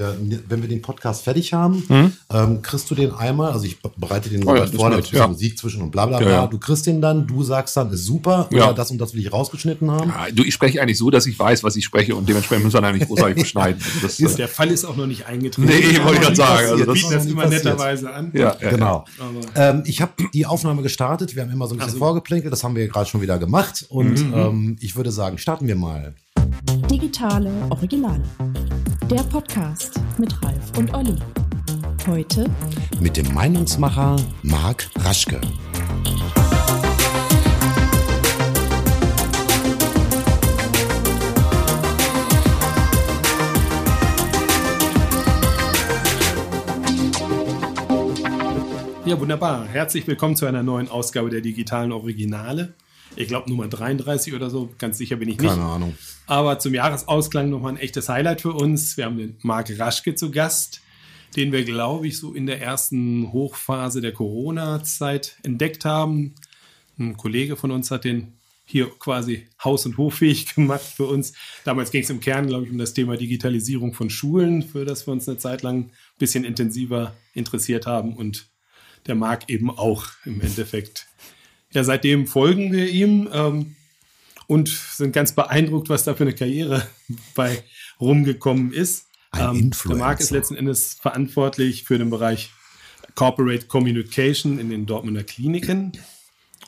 wenn wir den Podcast fertig haben, mhm. ähm, kriegst du den einmal, also ich bereite den oh ja, vor, da ja. Musik zwischen und bla bla bla. Ja, du kriegst den dann, du sagst dann, ist super, oder das und das will ich rausgeschnitten haben. du, ich spreche eigentlich so, dass ich weiß, was ich spreche und dementsprechend muss man eigentlich großartig beschneiden. Das, ist, äh, der Fall ist auch noch nicht eingetreten. Nee, wollte ich gerade sagen. Also das bieten das immer netterweise an. Ja, genau. Ähm, ich habe die Aufnahme gestartet, wir haben immer so ein bisschen also, vorgeplänkelt, das haben wir gerade schon wieder gemacht und mhm. ähm, ich würde sagen, starten wir mal. Digitale Originale. Der Podcast mit Ralf und Olli. Heute mit dem Meinungsmacher Marc Raschke. Ja, wunderbar. Herzlich willkommen zu einer neuen Ausgabe der digitalen Originale. Ich glaube Nummer 33 oder so, ganz sicher bin ich nicht. Keine Ahnung. Aber zum Jahresausklang nochmal ein echtes Highlight für uns. Wir haben den Marc Raschke zu Gast, den wir, glaube ich, so in der ersten Hochphase der Corona-Zeit entdeckt haben. Ein Kollege von uns hat den hier quasi haus- und hoffähig gemacht für uns. Damals ging es im Kern, glaube ich, um das Thema Digitalisierung von Schulen, für das wir uns eine Zeit lang ein bisschen intensiver interessiert haben und der Marc eben auch im Endeffekt. Ja, seitdem folgen wir ihm. Ähm, und sind ganz beeindruckt, was da für eine Karriere bei rumgekommen ist. Ein ähm, Influencer. Der Marc ist letzten Endes verantwortlich für den Bereich Corporate Communication in den Dortmunder Kliniken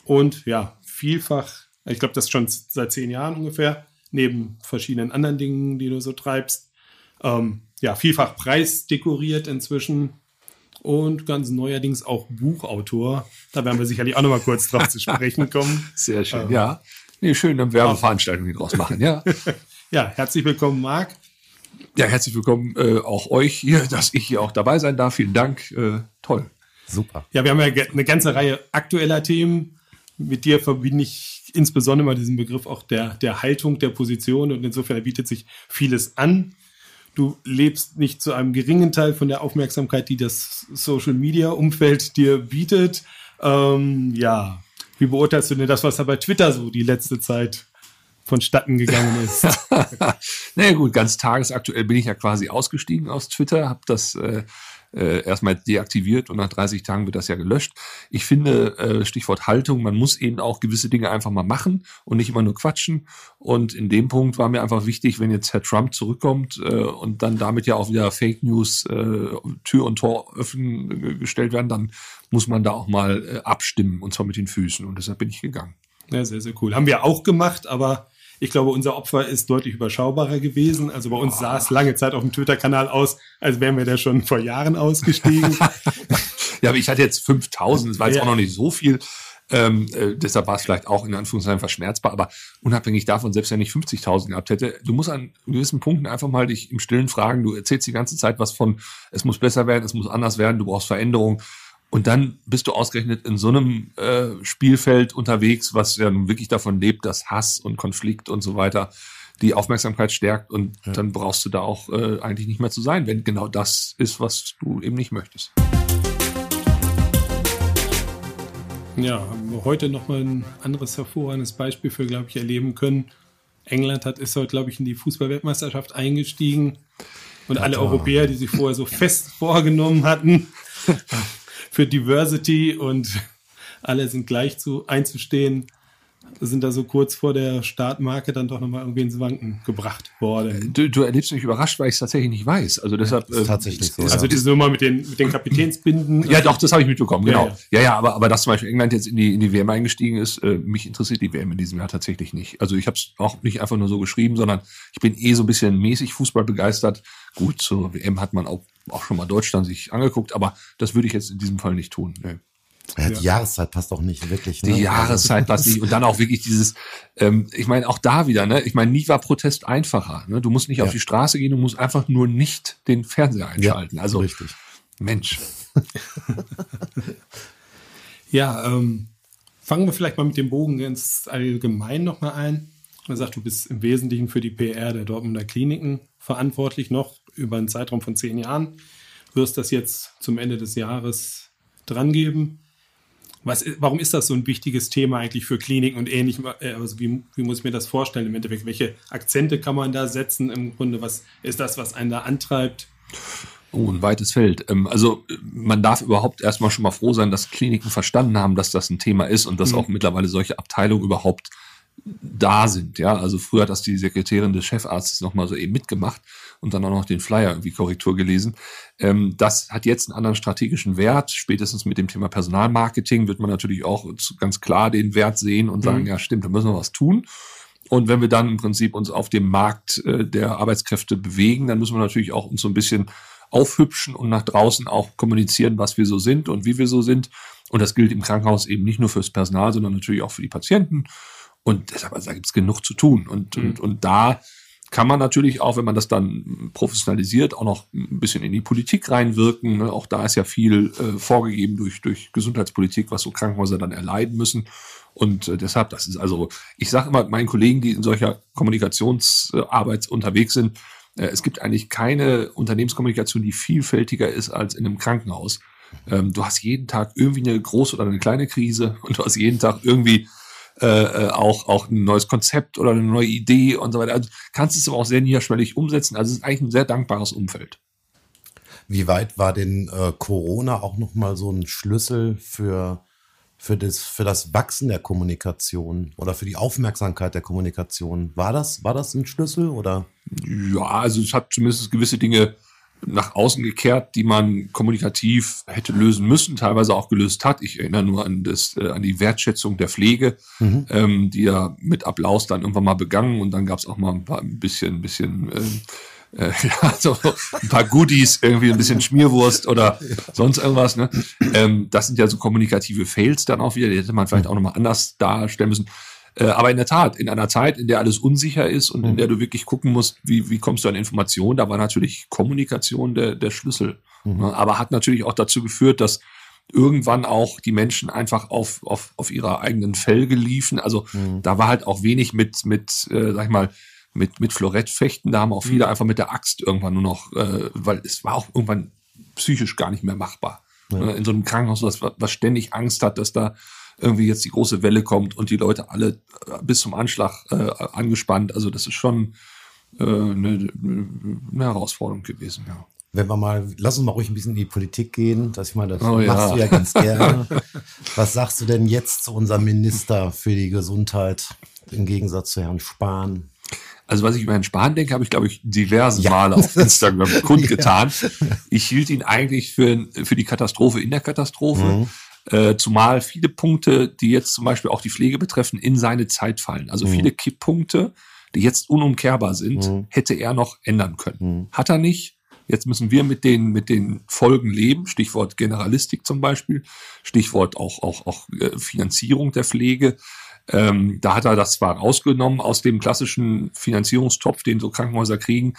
und ja, vielfach, ich glaube, das schon seit zehn Jahren ungefähr, neben verschiedenen anderen Dingen, die du so treibst. Ähm, ja, vielfach preisdekoriert inzwischen und ganz neuerdings auch Buchautor. Da werden wir sicherlich auch noch mal kurz drauf zu sprechen kommen. Sehr schön, ähm, ja. Nee, schön, dann Werbeveranstaltungen draus machen, ja. ja, herzlich willkommen, Marc. Ja, herzlich willkommen äh, auch euch hier, dass ich hier auch dabei sein darf. Vielen Dank. Äh, toll. Super. Ja, wir haben ja eine ganze Reihe aktueller Themen. Mit dir verbinde ich insbesondere mal diesen Begriff auch der, der Haltung, der Position und insofern bietet sich vieles an. Du lebst nicht zu einem geringen Teil von der Aufmerksamkeit, die das Social Media Umfeld dir bietet. Ähm, ja, wie beurteilst du denn das, was da bei Twitter so die letzte Zeit vonstatten gegangen ist? naja gut, ganz tagesaktuell bin ich ja quasi ausgestiegen aus Twitter, habe das äh, äh, erstmal deaktiviert und nach 30 Tagen wird das ja gelöscht. Ich finde, äh, Stichwort Haltung, man muss eben auch gewisse Dinge einfach mal machen und nicht immer nur quatschen. Und in dem Punkt war mir einfach wichtig, wenn jetzt Herr Trump zurückkommt äh, und dann damit ja auch wieder Fake News äh, Tür und Tor öffnen gestellt werden, dann muss man da auch mal äh, abstimmen und zwar mit den Füßen. Und deshalb bin ich gegangen. Ja, sehr, sehr cool. Haben wir auch gemacht, aber ich glaube, unser Opfer ist deutlich überschaubarer gewesen. Also bei uns oh. sah es lange Zeit auf dem Twitter-Kanal aus, als wären wir da schon vor Jahren ausgestiegen. ja, aber ich hatte jetzt 5000, das war jetzt ja. auch noch nicht so viel. Ähm, äh, deshalb war es vielleicht auch in Anführungszeichen verschmerzbar, aber unabhängig davon, selbst wenn ich 50.000 gehabt hätte, du musst an gewissen Punkten einfach mal dich im Stillen fragen, du erzählst die ganze Zeit was von, es muss besser werden, es muss anders werden, du brauchst Veränderung. Und dann bist du ausgerechnet in so einem äh, Spielfeld unterwegs, was ja nun wirklich davon lebt, dass Hass und Konflikt und so weiter die Aufmerksamkeit stärkt. Und ja. dann brauchst du da auch äh, eigentlich nicht mehr zu sein, wenn genau das ist, was du eben nicht möchtest. Ja, haben wir heute nochmal ein anderes hervorragendes Beispiel für, glaube ich, erleben können. England hat ist heute, glaube ich, in die Fußballweltmeisterschaft eingestiegen. Und alle Europäer, die sich vorher so fest vorgenommen hatten, für Diversity und alle sind gleich zu einzustehen, sind da so kurz vor der Startmarke dann doch nochmal irgendwie ins Wanken gebracht worden. Du, du erlebst mich überrascht, weil ich es tatsächlich nicht weiß. Also deshalb. Äh, tatsächlich so. Also diese Nummer mit den, mit den Kapitänsbinden. Ja, doch, das habe ich mitbekommen, genau. Ja, ja, ja, aber, aber dass zum Beispiel England jetzt in die, in die WM eingestiegen ist, äh, mich interessiert die WM in diesem Jahr tatsächlich nicht. Also ich habe es auch nicht einfach nur so geschrieben, sondern ich bin eh so ein bisschen mäßig Fußball begeistert. Gut, zur WM hat man auch, auch schon mal Deutschland sich angeguckt, aber das würde ich jetzt in diesem Fall nicht tun. Nee. Ja, die ja. Jahreszeit passt auch nicht wirklich. Ne? Die Jahreszeit passt nicht. Und dann auch wirklich dieses, ähm, ich meine, auch da wieder, ne? Ich meine, nie war Protest einfacher. Ne? Du musst nicht ja. auf die Straße gehen, du musst einfach nur nicht den Fernseher einschalten. also richtig. Mensch. ja, ähm, fangen wir vielleicht mal mit dem Bogen ganz allgemein nochmal ein. Man sagt, du bist im Wesentlichen für die PR der Dortmunder Kliniken verantwortlich, noch über einen Zeitraum von zehn Jahren. Wirst das jetzt zum Ende des Jahres drangeben. Was, warum ist das so ein wichtiges Thema eigentlich für Kliniken und ähnlich? Äh, also wie, wie muss ich mir das vorstellen im Endeffekt? Welche Akzente kann man da setzen im Grunde? Was ist das, was einen da antreibt? Oh, ein weites Feld. Ähm, also man darf überhaupt erstmal schon mal froh sein, dass Kliniken verstanden haben, dass das ein Thema ist und dass mhm. auch mittlerweile solche Abteilungen überhaupt da sind. Ja, also früher hat das die Sekretärin des Chefarztes nochmal so eben mitgemacht und dann auch noch den Flyer irgendwie Korrektur gelesen. Ähm, das hat jetzt einen anderen strategischen Wert. Spätestens mit dem Thema Personalmarketing wird man natürlich auch ganz klar den Wert sehen und sagen, mhm. ja stimmt, da müssen wir was tun. Und wenn wir dann im Prinzip uns auf dem Markt äh, der Arbeitskräfte bewegen, dann müssen wir natürlich auch uns so ein bisschen aufhübschen und nach draußen auch kommunizieren, was wir so sind und wie wir so sind. Und das gilt im Krankenhaus eben nicht nur fürs Personal, sondern natürlich auch für die Patienten. Und deshalb, also da gibt es genug zu tun. Und, mhm. und, und da kann man natürlich auch, wenn man das dann professionalisiert, auch noch ein bisschen in die Politik reinwirken. Ne? Auch da ist ja viel äh, vorgegeben durch, durch Gesundheitspolitik, was so Krankenhäuser dann erleiden müssen. Und äh, deshalb, das ist also, ich sage immer meinen Kollegen, die in solcher Kommunikationsarbeit unterwegs sind, äh, es gibt eigentlich keine Unternehmenskommunikation, die vielfältiger ist als in einem Krankenhaus. Ähm, du hast jeden Tag irgendwie eine große oder eine kleine Krise und du hast jeden Tag irgendwie äh, äh, auch, auch ein neues Konzept oder eine neue Idee und so weiter. Also kannst es aber auch sehr niederschwellig umsetzen. Also es ist eigentlich ein sehr dankbares Umfeld. Wie weit war denn äh, Corona auch nochmal so ein Schlüssel für für das, für das Wachsen der Kommunikation oder für die Aufmerksamkeit der Kommunikation. War das, war das ein Schlüssel oder? Ja, also es hat zumindest gewisse Dinge nach außen gekehrt, die man kommunikativ hätte lösen müssen, teilweise auch gelöst hat. Ich erinnere nur an, das, äh, an die Wertschätzung der Pflege, mhm. ähm, die ja mit Applaus dann irgendwann mal begangen und dann gab es auch mal ein, paar, ein bisschen, ein bisschen äh, äh, ja, so ein paar Goodies, irgendwie ein bisschen Schmierwurst oder sonst irgendwas. Ne? Ähm, das sind ja so kommunikative Fails dann auch wieder, die hätte man vielleicht auch nochmal anders darstellen müssen. Äh, aber in der Tat, in einer Zeit, in der alles unsicher ist und in mhm. der du wirklich gucken musst, wie, wie kommst du an Informationen, da war natürlich Kommunikation der, der Schlüssel. Mhm. Ne? Aber hat natürlich auch dazu geführt, dass irgendwann auch die Menschen einfach auf, auf, auf ihrer eigenen Felge liefen. Also mhm. da war halt auch wenig mit, mit äh, sag ich mal, mit, mit Florettfechten. Da haben auch viele mhm. einfach mit der Axt irgendwann nur noch, äh, weil es war auch irgendwann psychisch gar nicht mehr machbar. Ja. Ne, in so einem Krankenhaus, was, was ständig Angst hat, dass da irgendwie jetzt die große Welle kommt und die Leute alle äh, bis zum Anschlag äh, angespannt. Also das ist schon äh, eine, eine Herausforderung gewesen, ja. Wenn wir mal, lass uns mal ruhig ein bisschen in die Politik gehen, dass ich mal, das oh, machst ja. du ja ganz gerne. Was sagst du denn jetzt zu unserem Minister für die Gesundheit im Gegensatz zu Herrn Spahn? Also was ich über Herrn Spahn denke, habe ich, glaube ich, diverse ja. Male auf Instagram kundgetan. Ja. Ich hielt ihn eigentlich für, für die Katastrophe in der Katastrophe. Mhm. Äh, zumal viele Punkte, die jetzt zum Beispiel auch die Pflege betreffen, in seine Zeit fallen. Also mhm. viele Kipppunkte, die jetzt unumkehrbar sind, mhm. hätte er noch ändern können. Mhm. Hat er nicht. Jetzt müssen wir mit den, mit den Folgen leben. Stichwort Generalistik zum Beispiel. Stichwort auch, auch, auch äh, Finanzierung der Pflege. Ähm, da hat er das zwar rausgenommen aus dem klassischen Finanzierungstopf, den so Krankenhäuser kriegen,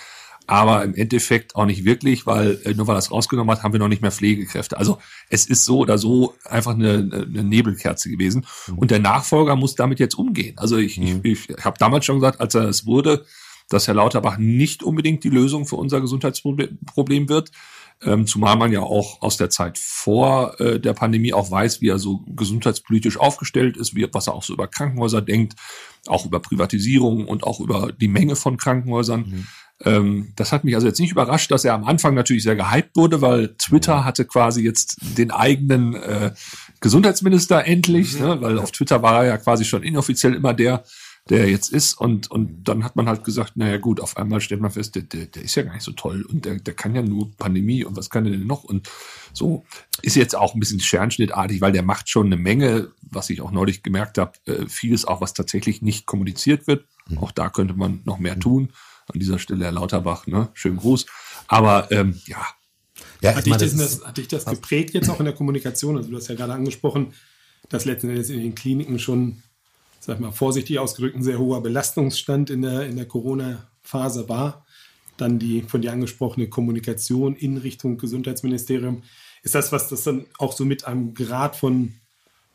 aber im Endeffekt auch nicht wirklich, weil äh, nur weil er es rausgenommen hat, haben wir noch nicht mehr Pflegekräfte. Also es ist so oder so einfach eine, eine Nebelkerze gewesen. Mhm. Und der Nachfolger muss damit jetzt umgehen. Also ich, mhm. ich, ich habe damals schon gesagt, als er es wurde, dass Herr Lauterbach nicht unbedingt die Lösung für unser Gesundheitsproblem wird. Ähm, zumal man ja auch aus der Zeit vor äh, der Pandemie auch weiß, wie er so gesundheitspolitisch aufgestellt ist, wie, was er auch so über Krankenhäuser denkt, auch über Privatisierung und auch über die Menge von Krankenhäusern. Mhm. Ähm, das hat mich also jetzt nicht überrascht, dass er am Anfang natürlich sehr gehypt wurde, weil Twitter mhm. hatte quasi jetzt den eigenen äh, Gesundheitsminister endlich, mhm. ne, weil auf Twitter war er ja quasi schon inoffiziell immer der, der jetzt ist. Und, und dann hat man halt gesagt, naja gut, auf einmal stellt man fest, der, der, der ist ja gar nicht so toll und der, der kann ja nur Pandemie und was kann der denn noch? Und so ist jetzt auch ein bisschen Scherenschnittartig, weil der macht schon eine Menge, was ich auch neulich gemerkt habe, äh, vieles auch, was tatsächlich nicht kommuniziert wird. Mhm. Auch da könnte man noch mehr tun. An dieser Stelle Herr Lauterbach, ne? Schönen Gruß. Aber ähm, ja. ja hat, dich das, das, hat dich das geprägt jetzt auch in der Kommunikation? Also du hast ja gerade angesprochen, dass letzten Endes in den Kliniken schon sag mal vorsichtig ausgedrückt, ein sehr hoher Belastungsstand in der, in der Corona-Phase war. Dann die von dir angesprochene Kommunikation in Richtung Gesundheitsministerium. Ist das, was das dann auch so mit einem Grad von,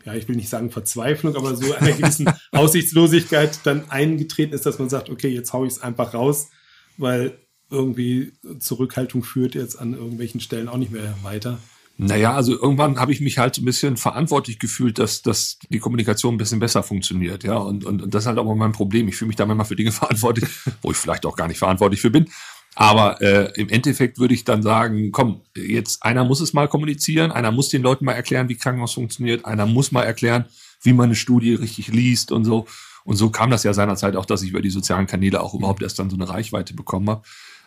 ja, ich will nicht sagen Verzweiflung, aber so einer gewissen Aussichtslosigkeit dann eingetreten ist, dass man sagt, okay, jetzt haue ich es einfach raus, weil irgendwie Zurückhaltung führt jetzt an irgendwelchen Stellen auch nicht mehr weiter? Naja, also irgendwann habe ich mich halt ein bisschen verantwortlich gefühlt, dass, dass die Kommunikation ein bisschen besser funktioniert, ja. Und, und, und das ist halt auch mein Problem. Ich fühle mich da manchmal für Dinge verantwortlich, wo ich vielleicht auch gar nicht verantwortlich für bin. Aber äh, im Endeffekt würde ich dann sagen, komm, jetzt einer muss es mal kommunizieren, einer muss den Leuten mal erklären, wie Krankenhaus funktioniert, einer muss mal erklären, wie man eine Studie richtig liest und so. Und so kam das ja seinerzeit auch, dass ich über die sozialen Kanäle auch überhaupt erst dann so eine Reichweite bekommen habe,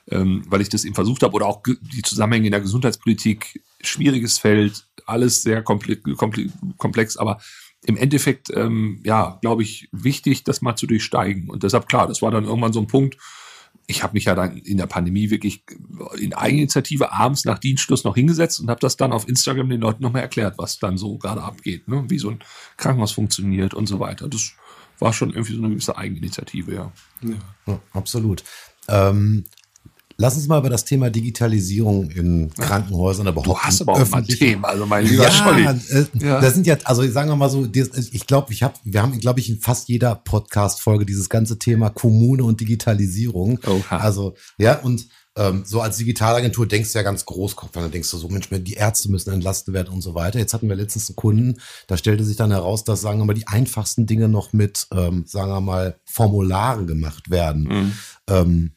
ähm, weil ich das eben versucht habe oder auch die Zusammenhänge in der Gesundheitspolitik, schwieriges Feld, alles sehr komplex, aber im Endeffekt, ähm, ja, glaube ich, wichtig, das mal zu durchsteigen. Und deshalb, klar, das war dann irgendwann so ein Punkt, ich habe mich ja dann in der Pandemie wirklich in Eigeninitiative abends nach Dienstschluss noch hingesetzt und habe das dann auf Instagram den Leuten nochmal erklärt, was dann so gerade abgeht, ne? wie so ein Krankenhaus funktioniert und so weiter. Das war schon irgendwie so eine gewisse Eigeninitiative, ja. ja. absolut. Ähm, Lass uns mal über das Thema Digitalisierung in Krankenhäusern überhaupt. Du hast aber auch ein Thema, also mein lieber ja, Scholli. Äh, ja. Das sind ja, also sagen wir mal so, ich glaube, ich habe, wir haben, glaube ich, in fast jeder Podcast-Folge dieses ganze Thema Kommune und Digitalisierung. Oha. Also ja und ähm, so als Digitalagentur denkst du ja ganz großkopf, dann denkst du so, Mensch, die Ärzte müssen entlastet werden und so weiter. Jetzt hatten wir letztens einen Kunden, da stellte sich dann heraus, dass, sagen wir mal, die einfachsten Dinge noch mit, ähm, sagen wir mal, Formularen gemacht werden. Mhm. Ähm,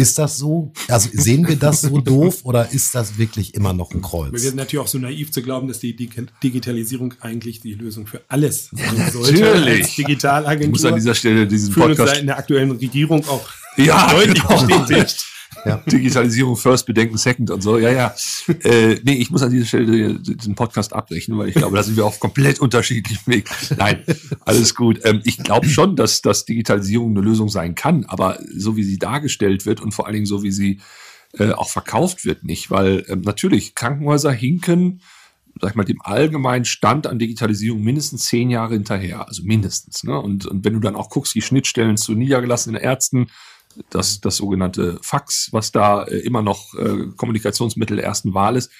ist das so? Also sehen wir das so doof oder ist das wirklich immer noch ein Kreuz? Wir sind natürlich auch so naiv zu glauben, dass die Digitalisierung eigentlich die Lösung für alles sein sollte. Natürlich. Als Digitalagentur. Ich muss an dieser Stelle diesen Podcast in der aktuellen Regierung auch ja, deutlich genau. bestätigt. Ja. Digitalisierung first, Bedenken second und so. Ja, ja. äh, nee, ich muss an dieser Stelle den Podcast abbrechen, weil ich glaube, da sind wir auf komplett unterschiedlichem Weg. Nein, alles gut. Ähm, ich glaube schon, dass, dass Digitalisierung eine Lösung sein kann, aber so wie sie dargestellt wird und vor allen Dingen so wie sie äh, auch verkauft wird, nicht. Weil ähm, natürlich Krankenhäuser hinken sag ich mal, dem allgemeinen Stand an Digitalisierung mindestens zehn Jahre hinterher, also mindestens. Ne? Und, und wenn du dann auch guckst, die Schnittstellen zu niedergelassenen Ärzten, das, das sogenannte Fax, was da äh, immer noch äh, Kommunikationsmittel der ersten Wahl ist,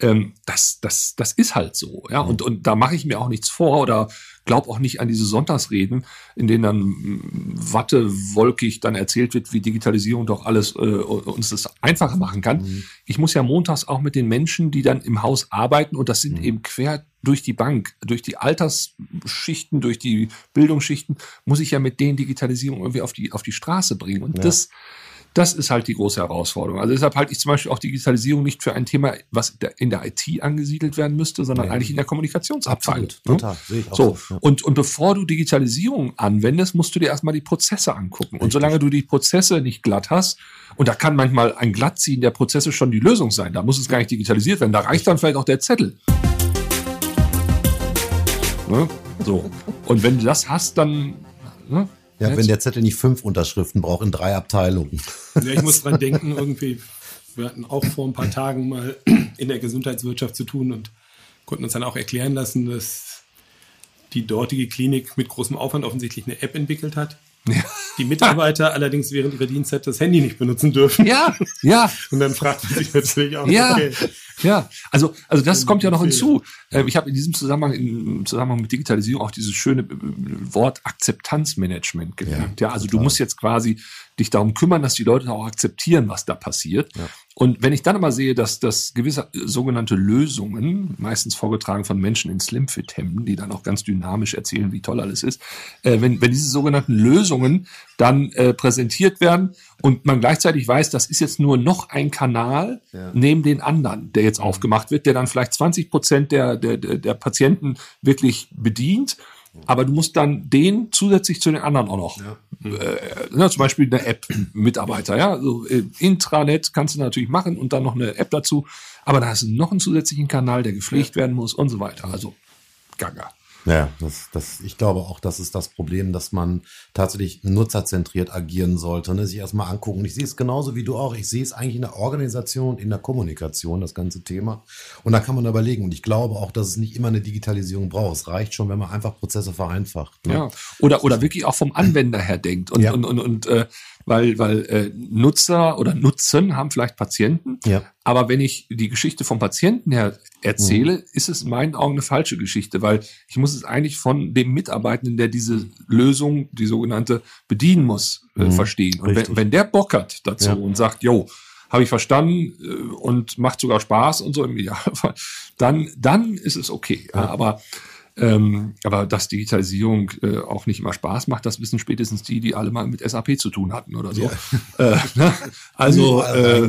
ähm, das, das, das ist halt so. Ja? Und, und da mache ich mir auch nichts vor oder glaube auch nicht an diese Sonntagsreden, in denen dann mm, wattewolkig dann erzählt wird, wie Digitalisierung doch alles äh, uns das einfacher machen kann. Mhm. Ich muss ja montags auch mit den Menschen, die dann im Haus arbeiten, und das sind mhm. eben quer durch die Bank, durch die Altersschichten, durch die Bildungsschichten, muss ich ja mit denen Digitalisierung irgendwie auf die, auf die Straße bringen. Und ja. das das ist halt die große Herausforderung. Also deshalb halte ich zum Beispiel auch Digitalisierung nicht für ein Thema, was in der IT angesiedelt werden müsste, sondern ja. eigentlich in der Kommunikationsabteilung. Absolut, ne? total. Sehe ich auch so. so ja. und, und bevor du Digitalisierung anwendest, musst du dir erstmal die Prozesse angucken. Richtig. Und solange du die Prozesse nicht glatt hast, und da kann manchmal ein Glattziehen der Prozesse schon die Lösung sein, da muss es gar nicht digitalisiert werden, da reicht dann vielleicht auch der Zettel. Ne? So. Und wenn du das hast, dann ne? Ja, wenn der Zettel nicht fünf Unterschriften braucht in drei Abteilungen. Ja, ich muss dran denken, irgendwie, wir hatten auch vor ein paar Tagen mal in der Gesundheitswirtschaft zu tun und konnten uns dann auch erklären lassen, dass die dortige Klinik mit großem Aufwand offensichtlich eine App entwickelt hat. Ja. Die Mitarbeiter allerdings während ihrer Dienstzeit das Handy nicht benutzen dürfen. Ja, ja. Und dann fragt man sich natürlich auch, ja. okay, ja, also, also das kommt ja noch hinzu. Ähm, ich habe in diesem Zusammenhang, im Zusammenhang mit Digitalisierung auch dieses schöne äh, Wort Akzeptanzmanagement gelernt. Ja, ja also total. du musst jetzt quasi dich darum kümmern, dass die Leute auch akzeptieren, was da passiert. Ja. Und wenn ich dann aber sehe, dass, dass gewisse sogenannte Lösungen, meistens vorgetragen von Menschen in Slimfit-Hemden, die dann auch ganz dynamisch erzählen, wie toll alles ist, äh, wenn, wenn diese sogenannten Lösungen dann äh, präsentiert werden und man gleichzeitig weiß, das ist jetzt nur noch ein Kanal ja. neben den anderen, der jetzt mhm. aufgemacht wird, der dann vielleicht 20 Prozent der, der, der Patienten wirklich bedient aber du musst dann den zusätzlich zu den anderen auch noch, ja. äh, ne, zum Beispiel eine App, Mitarbeiter, ja, also äh, Intranet kannst du natürlich machen und dann noch eine App dazu, aber da hast du noch einen zusätzlichen Kanal, der gepflegt ja. werden muss und so weiter. Also gaga. Ja, das, das, ich glaube auch, das ist das Problem, dass man tatsächlich nutzerzentriert agieren sollte, ne? sich erstmal angucken. Ich sehe es genauso wie du auch. Ich sehe es eigentlich in der Organisation, in der Kommunikation, das ganze Thema. Und da kann man überlegen. Und ich glaube auch, dass es nicht immer eine Digitalisierung braucht. Es reicht schon, wenn man einfach Prozesse vereinfacht. Ne? Ja, oder, oder wirklich auch vom Anwender her denkt und, ja. und, und, und äh, weil, weil äh, Nutzer oder Nutzen haben vielleicht Patienten. Ja. Aber wenn ich die Geschichte vom Patienten her erzähle, mhm. ist es in meinen Augen eine falsche Geschichte, weil ich muss es eigentlich von dem Mitarbeitenden, der diese Lösung, die sogenannte, bedienen muss, äh, mhm. verstehen. Und wenn, wenn der Bock hat dazu ja. und sagt, yo, habe ich verstanden äh, und macht sogar Spaß und so im Idealfall, dann, dann ist es okay. Ja. Aber Ähm, aber dass Digitalisierung äh, auch nicht immer Spaß macht, das wissen spätestens die, die alle mal mit SAP zu tun hatten oder so. Ja. Äh, ne? Also äh.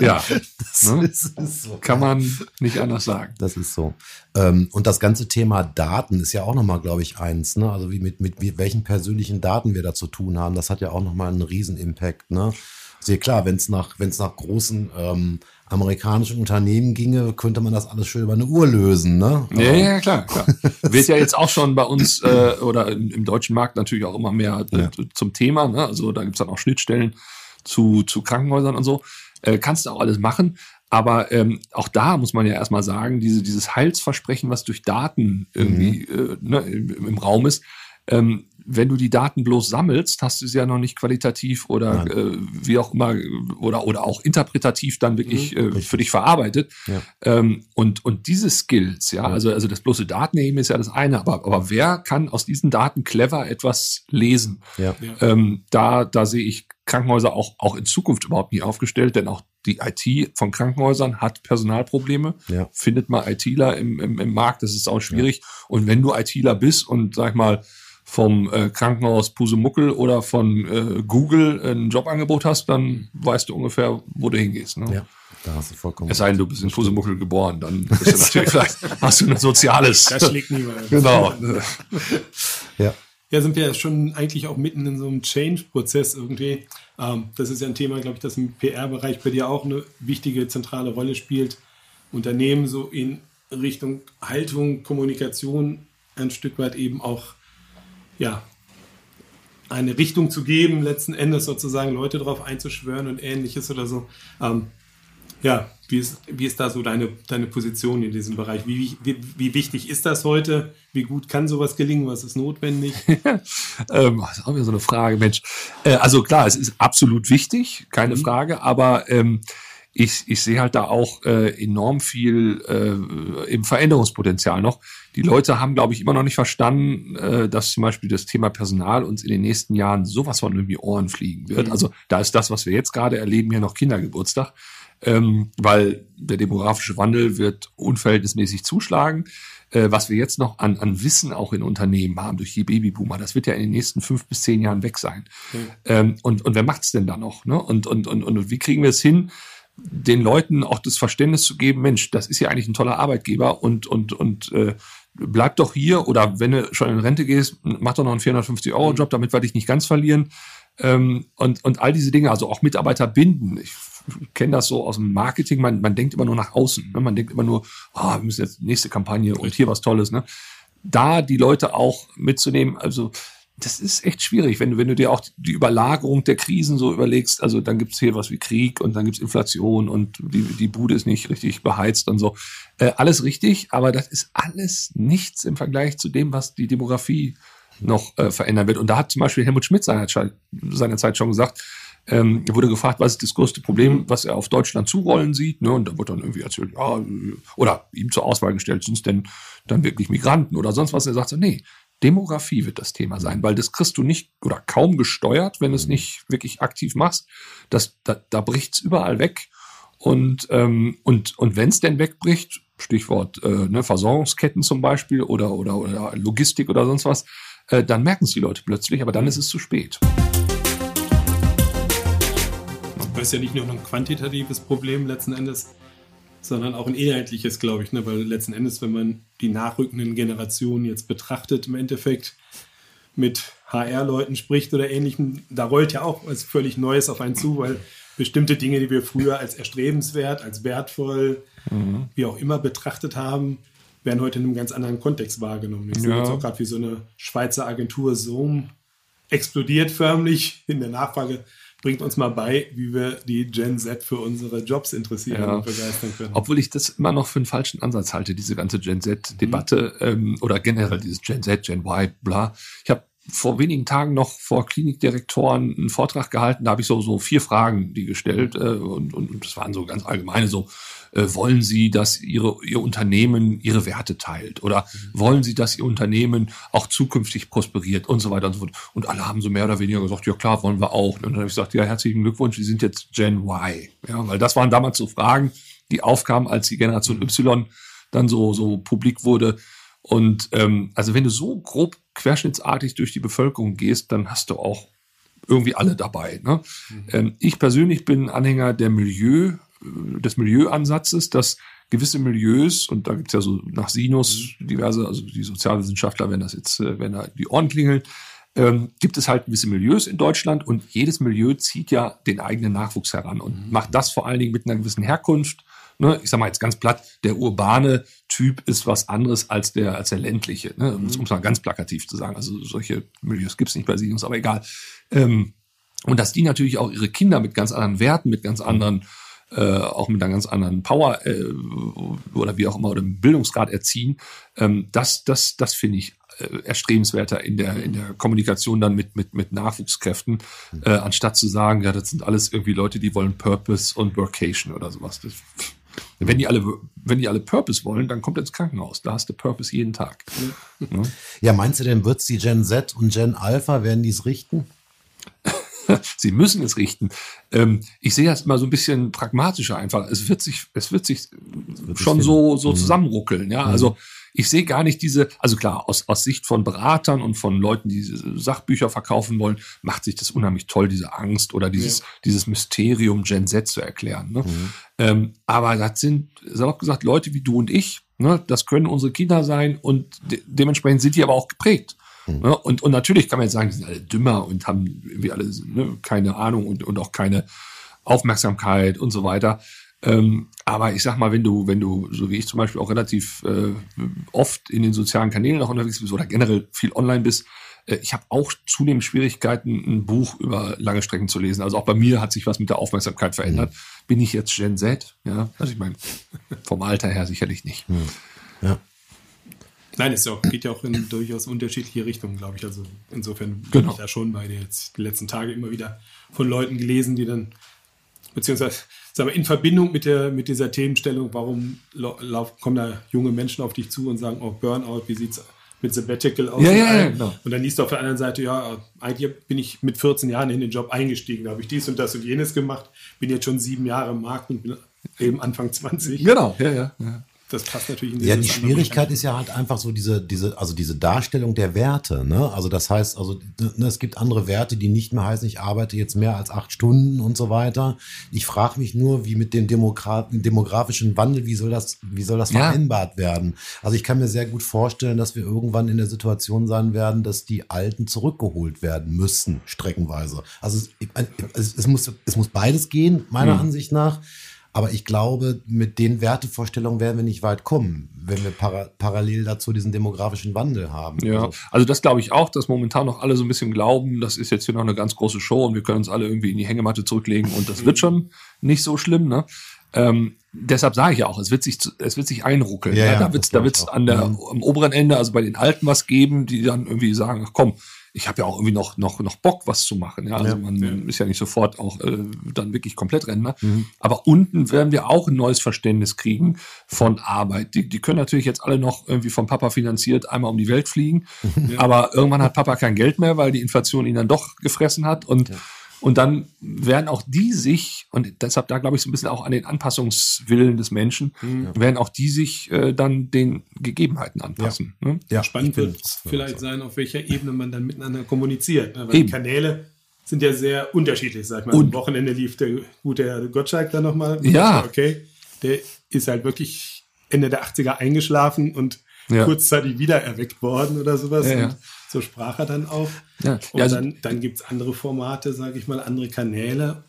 Ja, das ne? ist, ist so. kann man nicht anders sagen. Das ist so. Ähm, und das ganze Thema Daten ist ja auch nochmal, glaube ich, eins. Ne? Also wie mit, mit wie, welchen persönlichen Daten wir da zu tun haben, das hat ja auch nochmal einen riesen Impact. Ne? Sehr klar, wenn es nach, wenn's nach großen ähm, amerikanischen Unternehmen ginge, könnte man das alles schön über eine Uhr lösen, ne? Ja, ja, klar, klar. Wird ja jetzt auch schon bei uns äh, oder im, im, deutschen Markt natürlich auch immer mehr äh, ja. zum Thema, ne? Also da gibt's dann auch Schnittstellen zu, zu Krankenhäusern und so. Äh, kannst du auch alles machen. Aber ähm, auch da muss man ja erstmal sagen, diese, dieses Heilsversprechen, was durch Daten irgendwie mhm. äh, ne, im, im Raum ist, ähm, wenn du die Daten bloß sammelst, hast du sie ja noch nicht qualitativ oder äh, wie auch immer oder, oder auch interpretativ dann wirklich mhm, äh, für dich verarbeitet. Ja. Ähm, und, und diese Skills, ja, ja, also, also das bloße Datenheben ist ja das eine, aber, aber wer kann aus diesen Daten clever etwas lesen? Ja. Ähm, da, da sehe ich Krankenhäuser auch, auch in Zukunft überhaupt nie aufgestellt, denn auch die IT von Krankenhäusern hat Personalprobleme. Ja. Findet mal ITler im, im, im Markt, das ist auch schwierig. Und wenn du ITler bist und sag ich mal, vom äh, Krankenhaus Pusemuckel oder von äh, Google ein Jobangebot hast, dann weißt du ungefähr, wo du hingehst. Ne? Ja, da hast du vollkommen. Es sei denn, du bist in Pusemuckel geboren, dann bist du natürlich vielleicht, hast du ein soziales. Das schlägt niemand. Genau. ja. Ja, sind wir ja schon eigentlich auch mitten in so einem Change-Prozess irgendwie. Ähm, das ist ja ein Thema, glaube ich, das im PR-Bereich bei dir auch eine wichtige, zentrale Rolle spielt. Unternehmen so in Richtung Haltung, Kommunikation ein Stück weit eben auch ja, eine Richtung zu geben, letzten Endes sozusagen Leute darauf einzuschwören und ähnliches oder so. Ähm, ja, wie ist, wie ist da so deine, deine Position in diesem Bereich? Wie, wie, wie wichtig ist das heute? Wie gut kann sowas gelingen? Was ist notwendig? ähm, das ist auch wieder so eine Frage, Mensch. Äh, also klar, es ist absolut wichtig, keine mhm. Frage, aber ähm, ich, ich sehe halt da auch äh, enorm viel äh, im Veränderungspotenzial noch. Die Leute haben, glaube ich, immer noch nicht verstanden, äh, dass zum Beispiel das Thema Personal uns in den nächsten Jahren sowas von irgendwie Ohren fliegen wird. Mhm. Also da ist das, was wir jetzt gerade erleben, hier noch Kindergeburtstag, ähm, weil der demografische Wandel wird unverhältnismäßig zuschlagen. Äh, was wir jetzt noch an, an Wissen auch in Unternehmen haben durch die Babyboomer, das wird ja in den nächsten fünf bis zehn Jahren weg sein. Mhm. Ähm, und, und wer macht's denn da noch? Ne? Und, und, und, und wie kriegen wir es hin? Den Leuten auch das Verständnis zu geben, Mensch, das ist ja eigentlich ein toller Arbeitgeber und, und, und äh, bleib doch hier oder wenn du schon in Rente gehst, mach doch noch einen 450-Euro-Job, damit wir dich nicht ganz verlieren. Ähm, und, und all diese Dinge, also auch Mitarbeiter binden. Ich kenne das so aus dem Marketing, man, man denkt immer nur nach außen. Ne? Man denkt immer nur, oh, wir müssen jetzt nächste Kampagne und hier was Tolles. Ne? Da die Leute auch mitzunehmen, also das ist echt schwierig, wenn du, wenn du dir auch die Überlagerung der Krisen so überlegst. Also dann gibt's hier was wie Krieg und dann gibt's Inflation und die, die Bude ist nicht richtig beheizt und so. Äh, alles richtig, aber das ist alles nichts im Vergleich zu dem, was die Demografie noch äh, verändern wird. Und da hat zum Beispiel Helmut Schmidt seinerzeit schon gesagt, ähm, er wurde gefragt, was ist das größte Problem, was er auf Deutschland zurollen sieht. Ne? Und da wurde dann irgendwie erzählt, ja, oder ihm zur Auswahl gestellt, sind es denn dann wirklich Migranten oder sonst was. Er sagt so, nee, Demografie wird das Thema sein, weil das kriegst du nicht oder kaum gesteuert, wenn du es nicht wirklich aktiv machst. Das, da, da bricht es überall weg. Und, ähm, und, und wenn es denn wegbricht, Stichwort äh, ne, Versorgungsketten zum Beispiel oder, oder, oder Logistik oder sonst was, äh, dann merken es die Leute plötzlich, aber dann ist es zu spät. Das ist ja nicht nur ein quantitatives Problem letzten Endes, sondern auch ein inhaltliches, glaube ich. Ne? Weil letzten Endes, wenn man die nachrückenden Generationen jetzt betrachtet, im Endeffekt mit HR-Leuten spricht oder ähnlichem, da rollt ja auch was völlig Neues auf einen zu, weil bestimmte Dinge, die wir früher als erstrebenswert, als wertvoll, mhm. wie auch immer betrachtet haben, werden heute in einem ganz anderen Kontext wahrgenommen. Ich ja. sehe jetzt auch gerade, wie so eine Schweizer Agentur Zoom explodiert förmlich in der Nachfrage bringt uns mal bei, wie wir die Gen Z für unsere Jobs interessieren ja. und begeistern können. Obwohl ich das immer noch für einen falschen Ansatz halte, diese ganze Gen Z-Debatte mhm. ähm, oder generell dieses Gen Z, Gen Y, bla. Ich habe vor wenigen Tagen noch vor Klinikdirektoren einen Vortrag gehalten, da habe ich so, so vier Fragen die gestellt äh, und, und, und das waren so ganz allgemeine so, äh, wollen Sie, dass Ihre, Ihr Unternehmen Ihre Werte teilt? Oder mhm. wollen Sie, dass Ihr Unternehmen auch zukünftig prosperiert und so weiter und so fort? Und alle haben so mehr oder weniger gesagt, ja klar, wollen wir auch. Und dann habe ich gesagt, ja, herzlichen Glückwunsch, Sie sind jetzt Gen Y. Ja, weil das waren damals so Fragen, die aufkamen, als die Generation Y dann so, so publik wurde. Und ähm, also wenn du so grob querschnittsartig durch die Bevölkerung gehst, dann hast du auch irgendwie alle dabei. Ne? Mhm. Ähm, ich persönlich bin Anhänger der Milieu, äh, des Milieuansatzes, dass gewisse Milieus, und da gibt's ja so nach Sinus mhm. diverse, also die Sozialwissenschaftler, wenn das jetzt, äh, wenn da die Ohren klingeln, ähm, gibt es halt gewisse Milieus in Deutschland und jedes Milieu zieht ja den eigenen Nachwuchs heran und mhm. macht das vor allen Dingen mit einer gewissen Herkunft. Ne? Ich sag mal jetzt ganz platt, der urbane Typ ist was anderes als der, als der ländliche, ne? um es mal ganz plakativ zu sagen. Also solche Milieus gibt's nicht bei Siedlungs, aber egal. Ähm, und dass die natürlich auch ihre Kinder mit ganz anderen Werten, mit ganz anderen äh, auch mit einer ganz anderen Power äh, oder wie auch immer oder Bildungsgrad erziehen, ähm, das, das, das finde ich äh, erstrebenswerter in der, in der Kommunikation dann mit, mit, mit Nachwuchskräften, äh, anstatt zu sagen, ja, das sind alles irgendwie Leute, die wollen Purpose und Workation oder sowas. Das, wenn die alle, wenn die alle Purpose wollen, dann kommt ins Krankenhaus. Da hast du Purpose jeden Tag. Ja, ja meinst du denn, wird's die Gen Z und Gen Alpha, werden die es richten? Sie müssen es richten. Ähm, ich sehe das mal so ein bisschen pragmatischer einfach. Es wird sich, es wird sich wird schon so, so mhm. zusammenruckeln. Ja, mhm. also ich sehe gar nicht diese, also klar, aus, aus Sicht von Beratern und von Leuten, die Sachbücher verkaufen wollen, macht sich das unheimlich toll, diese Angst oder dieses, ja. dieses Mysterium Gen Z zu erklären. Ne? Mhm. Ähm, aber das sind, salopp gesagt, Leute wie du und ich, ne? das können unsere Kinder sein und de dementsprechend sind die aber auch geprägt. Mhm. Ne? Und, und natürlich kann man jetzt sagen, die sind alle dümmer und haben irgendwie alle ne, keine Ahnung und, und auch keine Aufmerksamkeit und so weiter. Ähm, aber ich sag mal, wenn du, wenn du, so wie ich zum Beispiel auch relativ äh, oft in den sozialen Kanälen noch unterwegs bist oder generell viel online bist, äh, ich habe auch zunehmend Schwierigkeiten, ein Buch über lange Strecken zu lesen. Also auch bei mir hat sich was mit der Aufmerksamkeit verändert. Mhm. Bin ich jetzt Gen Z? Ja, also ich meine, vom Alter her sicherlich nicht. Mhm. Ja. Nein, es geht ja auch in durchaus unterschiedliche Richtungen, glaube ich. Also insofern bin genau. ich da schon bei dir jetzt die letzten Tage immer wieder von Leuten gelesen, die dann, beziehungsweise sagen wir, in Verbindung mit, der, mit dieser Themenstellung, warum kommen da junge Menschen auf dich zu und sagen, oh, Burnout, wie sieht es mit Sabbatical aus? Ja, ja, ja, genau. Und dann liest du auf der anderen Seite, ja, eigentlich bin ich mit 14 Jahren in den Job eingestiegen, da habe ich dies und das und jenes gemacht, bin jetzt schon sieben Jahre im Markt und bin eben Anfang 20. Genau, ja, ja. ja das passt natürlich in Ja, die Schwierigkeit ist ja halt einfach so diese, diese, also diese Darstellung der Werte, ne? Also das heißt, also ne, es gibt andere Werte, die nicht mehr heißen, ich arbeite jetzt mehr als acht Stunden und so weiter. Ich frage mich nur, wie mit dem Demokrat demografischen Wandel, wie soll das, wie soll das ja. vereinbart werden? Also ich kann mir sehr gut vorstellen, dass wir irgendwann in der Situation sein werden, dass die Alten zurückgeholt werden müssen, streckenweise. Also es, es, es muss, es muss beides gehen, meiner mhm. Ansicht nach. Aber ich glaube, mit den Wertevorstellungen werden wir nicht weit kommen, wenn wir para parallel dazu diesen demografischen Wandel haben. Ja, also, also das glaube ich auch, dass momentan noch alle so ein bisschen glauben, das ist jetzt hier noch eine ganz große Show und wir können uns alle irgendwie in die Hängematte zurücklegen und das wird schon nicht so schlimm. Ne? Ähm, deshalb sage ich ja auch, es wird sich, es wird sich einruckeln. Ja, ne? Da wird es da wird's an der, mhm. am oberen Ende, also bei den Alten was geben, die dann irgendwie sagen, ach komm, ich habe ja auch irgendwie noch, noch, noch Bock, was zu machen. Ja, also ja, man ist ja nicht sofort auch äh, dann wirklich komplett Rentner. Mhm. Aber unten werden wir auch ein neues Verständnis kriegen von Arbeit. Die, die können natürlich jetzt alle noch irgendwie vom Papa finanziert einmal um die Welt fliegen. Ja. Aber irgendwann hat Papa kein Geld mehr, weil die Inflation ihn dann doch gefressen hat. Und und dann werden auch die sich, und deshalb da glaube ich so ein bisschen auch an den Anpassungswillen des Menschen, mhm. werden auch die sich äh, dann den Gegebenheiten anpassen. Ja, ne? ja spannend wird vielleicht sein, auf welcher Ebene man dann miteinander kommuniziert. Ne? Weil Eben. die Kanäle sind ja sehr unterschiedlich, sag ich mal. Und Am Wochenende lief der gute Herr Gottschalk da nochmal. Ja. Okay. Der ist halt wirklich Ende der 80er eingeschlafen und ja. kurzzeitig wieder erweckt worden oder sowas. Ja, ja. So sprach er dann auch. Ja. Und also, dann, dann gibt es andere Formate, sage ich mal, andere Kanäle.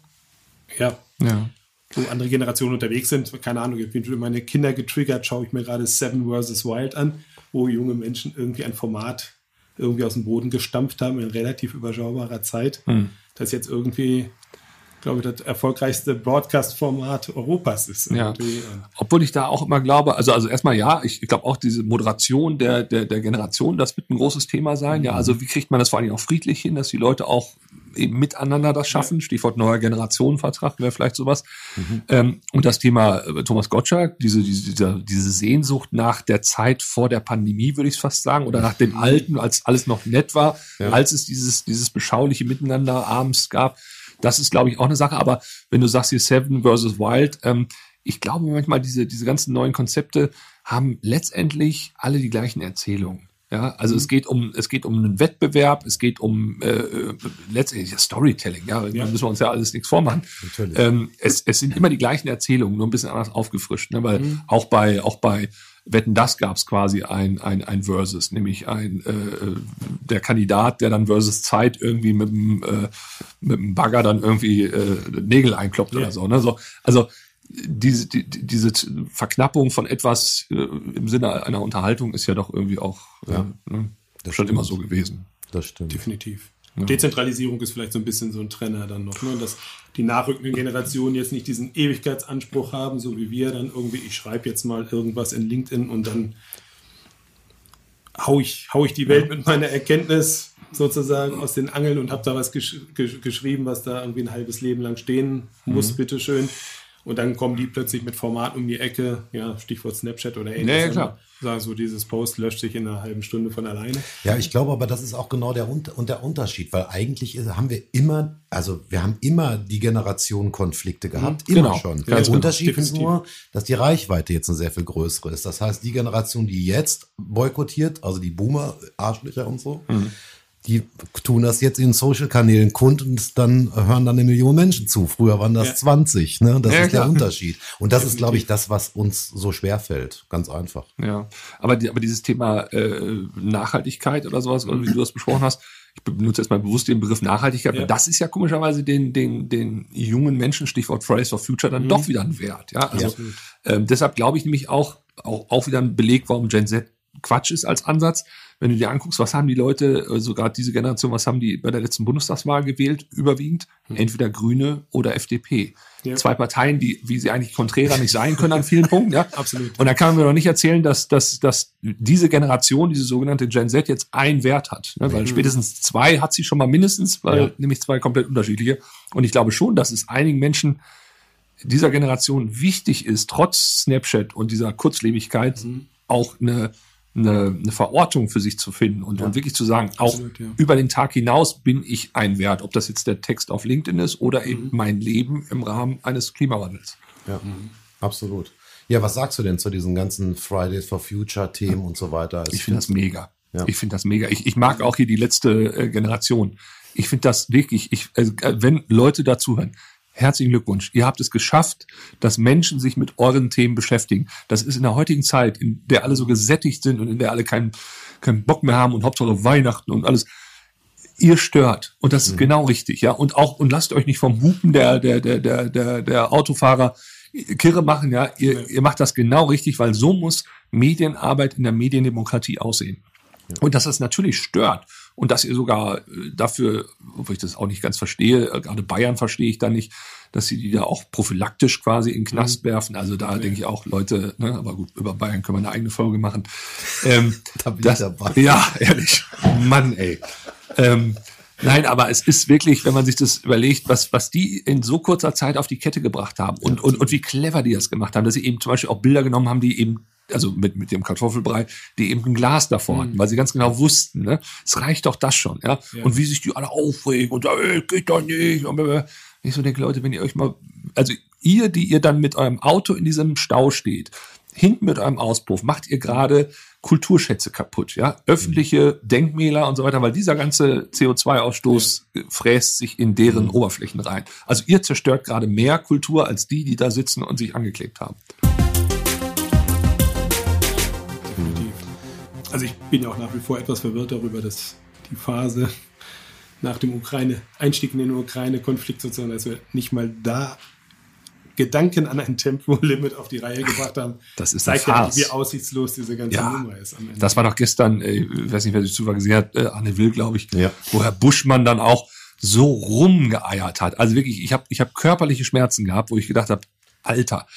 Ja. ja. Wo andere Generationen unterwegs sind. Keine Ahnung, ich bin meine Kinder getriggert, schaue ich mir gerade Seven vs. Wild an, wo junge Menschen irgendwie ein Format irgendwie aus dem Boden gestampft haben in relativ überschaubarer Zeit, hm. das jetzt irgendwie glaube ich, das erfolgreichste Broadcast-Format Europas ist. Ja. Obwohl ich da auch immer glaube, also, also erstmal ja, ich, ich glaube auch diese Moderation der, der, der Generation, das wird ein großes Thema sein. Ja, also wie kriegt man das vor allem auch friedlich hin, dass die Leute auch eben miteinander das schaffen. Stichwort neuer Generationenvertrag wäre vielleicht sowas. Mhm. Ähm, und das Thema äh, Thomas Gottschalk, diese, diese, diese Sehnsucht nach der Zeit vor der Pandemie, würde ich fast sagen, oder nach dem. Alten, als alles noch nett war, ja. als es dieses, dieses beschauliche Miteinander abends gab. Das ist, glaube ich, auch eine Sache. Aber wenn du sagst hier Seven versus Wild, ähm, ich glaube manchmal, diese, diese ganzen neuen Konzepte haben letztendlich alle die gleichen Erzählungen. Ja, also mhm. es geht um es geht um einen Wettbewerb, es geht um äh, letztendlich das Storytelling. Ja, ja. da müssen wir uns ja alles nichts vormachen. Ähm, es, es sind immer die gleichen Erzählungen, nur ein bisschen anders aufgefrischt. Ne? Weil mhm. auch bei auch bei Wetten, das gab es quasi ein, ein, ein Versus, nämlich ein äh, der Kandidat, der dann versus Zeit irgendwie mit dem, äh, mit dem Bagger dann irgendwie äh, Nägel einkloppt ja. oder so. Ne? so. Also diese, die, diese Verknappung von etwas äh, im Sinne einer Unterhaltung ist ja doch irgendwie auch äh, ja, ne? schon stimmt. immer so gewesen. Das stimmt. Definitiv. Ja. Dezentralisierung ist vielleicht so ein bisschen so ein Trenner dann noch, ne? dass die nachrückenden Generationen jetzt nicht diesen Ewigkeitsanspruch haben, so wie wir dann irgendwie, ich schreibe jetzt mal irgendwas in LinkedIn und dann hau ich, hau ich die Welt mit meiner Erkenntnis sozusagen aus den Angeln und habe da was gesch gesch geschrieben, was da irgendwie ein halbes Leben lang stehen muss, mhm. bitteschön. Und dann kommen die plötzlich mit Format um die Ecke, ja, Stichwort Snapchat oder ähnliches. Ja, klar. Sagen so, dieses Post löscht sich in einer halben Stunde von alleine. Ja, ich glaube aber, das ist auch genau der, und der Unterschied, weil eigentlich haben wir immer, also wir haben immer die Generation Konflikte gehabt, mhm, immer genau. schon. Der genau. Unterschied ist nur, dass die Reichweite jetzt eine sehr viel größere ist. Das heißt, die Generation, die jetzt boykottiert, also die Boomer, Arschlöcher und so, mhm die tun das jetzt in Social-Kanälen kund und dann hören dann eine Million Menschen zu. Früher waren das ja. 20, ne? Das ja, ist klar. der Unterschied. Und das ist, glaube ich, das, was uns so schwer fällt. Ganz einfach. Ja, aber, die, aber dieses Thema äh, Nachhaltigkeit oder sowas, wie du das besprochen hast, ich benutze jetzt mal bewusst den Begriff Nachhaltigkeit, ja. das ist ja komischerweise den, den, den jungen Menschen, Stichwort Fridays for Future, dann mhm. doch wieder ein Wert. Ja, also ähm, deshalb glaube ich nämlich auch, auch, auch wieder ein Beleg, warum Gen Z Quatsch ist als Ansatz wenn du dir anguckst, was haben die Leute, also gerade diese Generation, was haben die bei der letzten Bundestagswahl gewählt, überwiegend? Hm. Entweder Grüne oder FDP. Ja. Zwei Parteien, die, wie sie eigentlich konträrer nicht sein können an vielen Punkten, ja. Absolut. Und da kann man mir doch nicht erzählen, dass, dass, dass diese Generation, diese sogenannte Gen Z, jetzt einen Wert hat. Ne? Weil mhm. spätestens zwei hat sie schon mal mindestens, weil ja. nämlich zwei komplett unterschiedliche. Und ich glaube schon, dass es einigen Menschen dieser Generation wichtig ist, trotz Snapchat und dieser Kurzlebigkeit, mhm. auch eine eine, eine Verortung für sich zu finden und, ja. und wirklich zu sagen, Absolut, auch ja. über den Tag hinaus bin ich ein Wert, ob das jetzt der Text auf LinkedIn ist oder eben mhm. mein Leben im Rahmen eines Klimawandels. Ja, mhm. absolut. Ja, was sagst du denn zu diesen ganzen Fridays for Future Themen und so weiter? ich finde das mega. Ja. Ich finde das mega. Ich, ich mag auch hier die letzte äh, Generation. Ich finde das wirklich, ich, also, wenn Leute dazuhören, Herzlichen Glückwunsch. Ihr habt es geschafft, dass Menschen sich mit euren Themen beschäftigen. Das ist in der heutigen Zeit, in der alle so gesättigt sind und in der alle keinen, keinen Bock mehr haben und Hauptsache Weihnachten und alles. Ihr stört. Und das ist mhm. genau richtig, ja. Und auch, und lasst euch nicht vom Hupen der, der, der, der, der, der Autofahrer Kirre machen, ja. Ihr, ja. ihr macht das genau richtig, weil so muss Medienarbeit in der Mediendemokratie aussehen. Ja. Und dass das natürlich stört und dass ihr sogar äh, dafür, obwohl ich das auch nicht ganz verstehe, äh, gerade Bayern verstehe ich da nicht, dass sie die da auch prophylaktisch quasi in den Knast mhm. werfen. Also da ja. denke ich auch, Leute, ne, aber gut, über Bayern können wir eine eigene Folge machen. Ähm, da bin das, ich dabei. Ja, ehrlich. Mann, ey. Ähm, Nein, aber es ist wirklich, wenn man sich das überlegt, was, was die in so kurzer Zeit auf die Kette gebracht haben und, und, und wie clever die das gemacht haben, dass sie eben zum Beispiel auch Bilder genommen haben, die eben also mit, mit dem Kartoffelbrei, die eben ein Glas davor hatten, mhm. weil sie ganz genau wussten, ne, es reicht doch das schon, ja? ja. Und wie sich die alle aufregen und sagen, ey, geht doch nicht. Und ich so denke, Leute, wenn ihr euch mal, also ihr, die ihr dann mit eurem Auto in diesem Stau steht, hinten mit eurem Auspuff, macht ihr gerade Kulturschätze kaputt, ja, öffentliche mhm. Denkmäler und so weiter, weil dieser ganze CO2-Ausstoß ja. fräst sich in deren mhm. Oberflächen rein. Also ihr zerstört gerade mehr Kultur als die, die da sitzen und sich angeklebt haben. Also ich bin ja auch nach wie vor etwas verwirrt darüber, dass die Phase nach dem Ukraine, Einstieg in den Ukraine-Konflikt sozusagen, dass wir nicht mal da Gedanken an ein Tempolimit auf die Reihe gebracht haben. Das ist zeigt ja, wie aussichtslos diese ganze ja, Nummer ist am Ende. Das war doch gestern, äh, ich weiß nicht, wer sich zuvor gesehen hat, äh, Anne Will, glaube ich, ja. wo Herr Buschmann dann auch so rumgeeiert hat. Also wirklich, ich habe ich hab körperliche Schmerzen gehabt, wo ich gedacht habe, Alter,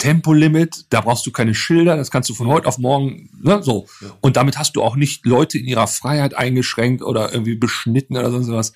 Tempolimit, da brauchst du keine Schilder, das kannst du von heute auf morgen, ne, so. Ja. Und damit hast du auch nicht Leute in ihrer Freiheit eingeschränkt oder irgendwie beschnitten oder sonst was.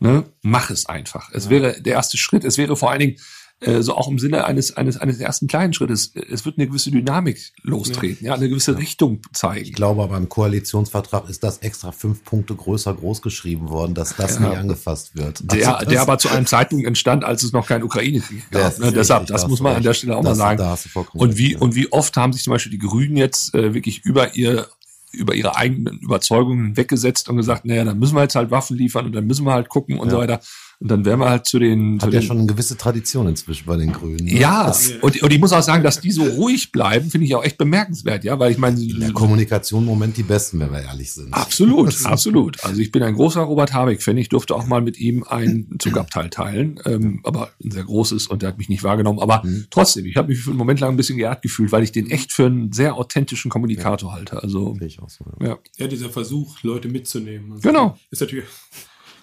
Ne? Mach es einfach. Es ja. wäre der erste Schritt. Es wäre vor allen Dingen äh, so auch im Sinne eines, eines, eines ersten kleinen Schrittes. Es wird eine gewisse Dynamik lostreten, ja, ja eine gewisse Richtung zeigen. Ich glaube, beim Koalitionsvertrag ist das extra fünf Punkte größer groß geschrieben worden, dass das ja. nie angefasst wird. Der, also der aber zu einem Zeitpunkt entstand, als es noch keinen Ukraine-Krieg gab. Ne? Deshalb, das muss man recht. an der Stelle auch das, mal sagen. Und wie, und wie oft haben sich zum Beispiel die Grünen jetzt äh, wirklich über ihr über ihre eigenen Überzeugungen weggesetzt und gesagt, naja, dann müssen wir jetzt halt Waffen liefern und dann müssen wir halt gucken und ja. so weiter. Und dann wären wir halt zu den. Hat zu ja den, schon eine gewisse Tradition inzwischen bei den Grünen. Ne? Ja, und, und ich muss auch sagen, dass die so ruhig bleiben, finde ich auch echt bemerkenswert, ja, weil ich meine. In der Kommunikation im Moment die besten, wenn wir ehrlich sind. Absolut, absolut. Also ich bin ein großer Robert Habeck-Fan. Ich durfte auch mal mit ihm ein Zugabteil teilen, ähm, aber ein sehr großes und der hat mich nicht wahrgenommen. Aber mhm. trotzdem, ich habe mich für einen Moment lang ein bisschen geehrt gefühlt, weil ich den echt für einen sehr authentischen Kommunikator ja. halte. Also, ich auch so, ja. ja, dieser Versuch, Leute mitzunehmen. Also genau. Ist natürlich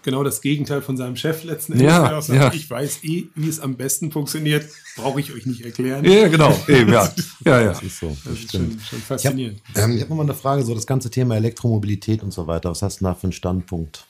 genau das Gegenteil von seinem Chef letzten Endes. Ja, sagt, ja. Ich weiß eh, wie es am besten funktioniert, brauche ich euch nicht erklären. Ja, genau. Eben, ja. ja, ja. Das ist so. Das, ist schon, schon faszinierend. Ich habe ähm, hab noch mal eine Frage, so das ganze Thema Elektromobilität und so weiter. Was hast du da für einen Standpunkt?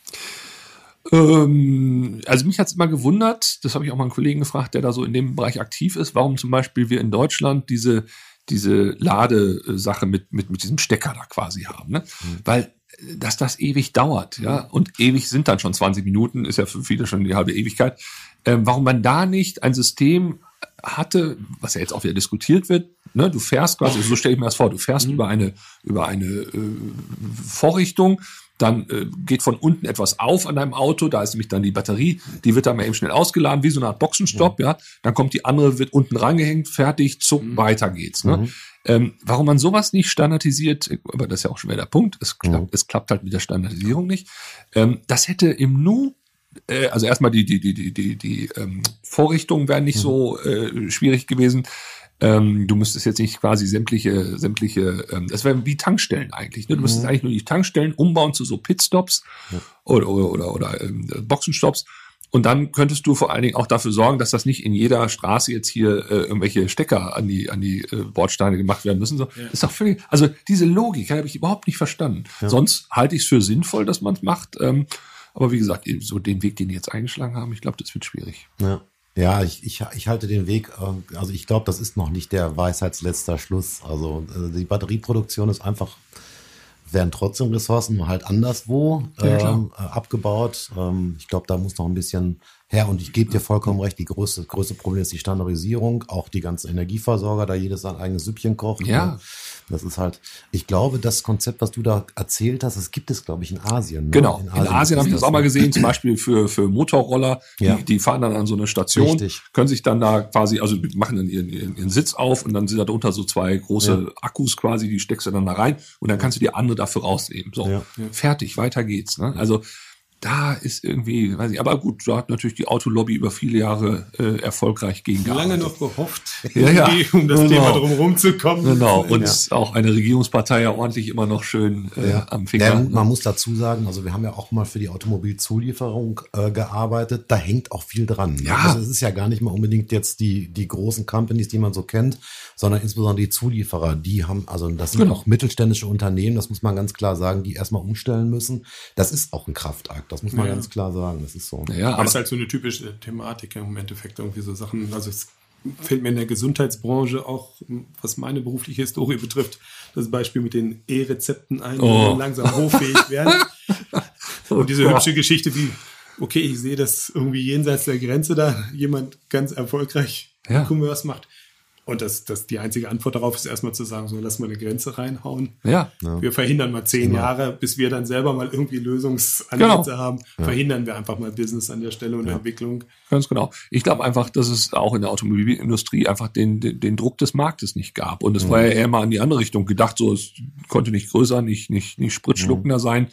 Ähm, also mich hat es immer gewundert, das habe ich auch mal einen Kollegen gefragt, der da so in dem Bereich aktiv ist, warum zum Beispiel wir in Deutschland diese diese Ladesache mit, mit, mit diesem Stecker da quasi haben. Ne? Mhm. Weil dass das ewig dauert, ja, und ewig sind dann schon 20 Minuten, ist ja für viele schon die halbe Ewigkeit. Ähm, warum man da nicht ein System hatte, was ja jetzt auch wieder diskutiert wird, ne, du fährst quasi, so stelle ich mir das vor, du fährst mhm. über eine, über eine äh, Vorrichtung, dann äh, geht von unten etwas auf an deinem Auto, da ist nämlich dann die Batterie, die wird dann mal eben schnell ausgeladen, wie so eine Art Boxenstopp, ja. ja. Dann kommt die andere, wird unten rangehängt, fertig, zuck, mhm. weiter geht's. Ne? Ähm, warum man sowas nicht standardisiert, aber das ist ja auch schon wieder der Punkt, es, klappt, mhm. es klappt halt mit der Standardisierung nicht. Ähm, das hätte im Nu äh, also erstmal die, die, die, die, die, die ähm, Vorrichtungen wären nicht mhm. so äh, schwierig gewesen. Ähm, du müsstest jetzt nicht quasi sämtliche, sämtliche, ähm, das wäre wie Tankstellen eigentlich. Ne? Du müsstest mhm. eigentlich nur die Tankstellen umbauen zu so Pitstops ja. oder, oder, oder, oder ähm, Boxenstops und dann könntest du vor allen Dingen auch dafür sorgen, dass das nicht in jeder Straße jetzt hier äh, irgendwelche Stecker an die, an die äh, Bordsteine gemacht werden müssen. So, ja. Ist doch völlig, also diese Logik habe ich überhaupt nicht verstanden. Ja. Sonst halte ich es für sinnvoll, dass man es macht. Ähm, aber wie gesagt, so den Weg, den die jetzt eingeschlagen haben, ich glaube, das wird schwierig. Ja. Ja, ich, ich, ich halte den Weg, äh, also ich glaube, das ist noch nicht der Weisheitsletzter Schluss. Also äh, die Batterieproduktion ist einfach werden trotzdem Ressourcen halt anderswo ja, ähm, äh, abgebaut. Ähm, ich glaube, da muss noch ein bisschen her. Und ich gebe dir vollkommen recht, die größte, größte Problem ist die Standardisierung. Auch die ganzen Energieversorger, da jedes sein eigenes Süppchen kocht. Ja. Ne? Das ist halt, ich glaube, das Konzept, was du da erzählt hast, das gibt es, glaube ich, in Asien. Ne? Genau, in Asien, in Asien habe ich das auch mal gesehen, zum Beispiel für, für Motorroller. Ja. Die, die fahren dann an so eine Station, Richtig. können sich dann da quasi, also machen dann ihren, ihren, ihren Sitz auf und dann sind da drunter so zwei große ja. Akkus quasi, die steckst du dann da rein und dann kannst du die andere dafür rausnehmen. So, ja. fertig, weiter geht's. Ne? Also da ist irgendwie, weiß ich, aber gut, da hat natürlich die Autolobby über viele Jahre äh, erfolgreich gegen Lange noch gehofft, ja, ja. um das genau. Thema drum zu kommen. Genau, und ja. auch eine Regierungspartei ja ordentlich immer noch schön äh, ja. am Finger. Ja, man muss dazu sagen, also wir haben ja auch mal für die Automobilzulieferung äh, gearbeitet, da hängt auch viel dran. Ne? Ja. Also es ist ja gar nicht mal unbedingt jetzt die, die großen Companies, die man so kennt, sondern insbesondere die Zulieferer, die haben, also das sind genau. auch mittelständische Unternehmen, das muss man ganz klar sagen, die erstmal umstellen müssen. Das ist auch ein Kraftakt. Das muss man ja. ganz klar sagen. Das ist so. Ja, aber es ist halt so eine typische Thematik im Endeffekt irgendwie so Sachen. Also es fällt mir in der Gesundheitsbranche auch, was meine berufliche Historie betrifft, das Beispiel mit den E-Rezepten ein, die oh. langsam hoffähig werden. Und diese hübsche Geschichte wie, okay, ich sehe, dass irgendwie jenseits der Grenze da jemand ganz erfolgreich ja. Commerce macht. Und das, das, die einzige Antwort darauf ist erstmal zu sagen, so lass mal eine Grenze reinhauen. Ja. Wir verhindern mal zehn genau. Jahre, bis wir dann selber mal irgendwie Lösungsansätze genau. haben. Ja. Verhindern wir einfach mal Business an der Stelle und ja. Entwicklung. Ganz genau. Ich glaube einfach, dass es auch in der Automobilindustrie einfach den, den, den Druck des Marktes nicht gab. Und es mhm. war ja eher mal in die andere Richtung gedacht, so es konnte nicht größer, nicht, nicht, nicht spritschluckender mhm. sein.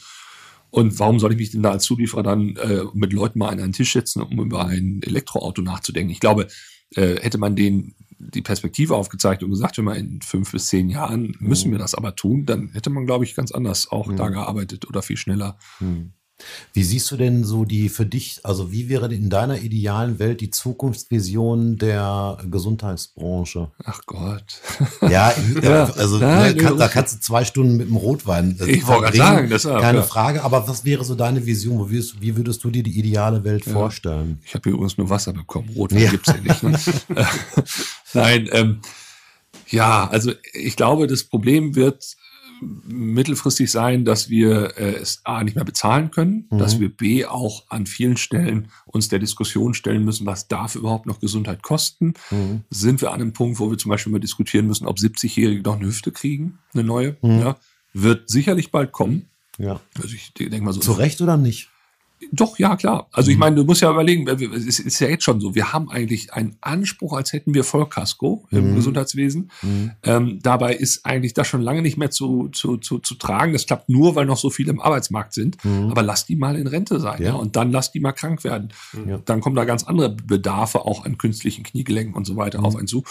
Und warum soll ich mich denn da als Zulieferer dann äh, mit Leuten mal an einen Tisch setzen, um über ein Elektroauto nachzudenken? Ich glaube, äh, hätte man den die Perspektive aufgezeigt und gesagt, wenn wir in fünf bis zehn Jahren müssen mhm. wir das aber tun, dann hätte man, glaube ich, ganz anders auch mhm. da gearbeitet oder viel schneller. Mhm. Wie siehst du denn so die für dich, also wie wäre in deiner idealen Welt die Zukunftsvision der Gesundheitsbranche? Ach Gott. Ja, ja also ja, ne, kann, da kannst du zwei Stunden mit dem Rotwein. Äh, ich wollte gerade sagen, das ist keine ja. Frage. Aber was wäre so deine Vision? Wie würdest, wie würdest du dir die ideale Welt vorstellen? Ich habe übrigens nur Wasser bekommen. Rotwein ja. gibt's ja nicht. Ne? Nein, ähm, ja, also ich glaube, das Problem wird mittelfristig sein, dass wir äh, es A nicht mehr bezahlen können, mhm. dass wir B auch an vielen Stellen uns der Diskussion stellen müssen, was darf überhaupt noch Gesundheit kosten? Mhm. Sind wir an einem Punkt, wo wir zum Beispiel mal diskutieren müssen, ob 70-Jährige noch eine Hüfte kriegen, eine neue? Mhm. Ja, wird sicherlich bald kommen. Ja. Also ich denke mal so. Zu Recht oder nicht? Doch, ja, klar. Also ich mhm. meine, du musst ja überlegen, es ist ja jetzt schon so, wir haben eigentlich einen Anspruch, als hätten wir Vollkasko im mhm. Gesundheitswesen. Mhm. Ähm, dabei ist eigentlich das schon lange nicht mehr zu, zu, zu, zu tragen. Das klappt nur, weil noch so viele im Arbeitsmarkt sind. Mhm. Aber lass die mal in Rente sein. Ja. ja. und dann lass die mal krank werden. Ja. Dann kommen da ganz andere Bedarfe auch an künstlichen Kniegelenken und so weiter auf einen zu.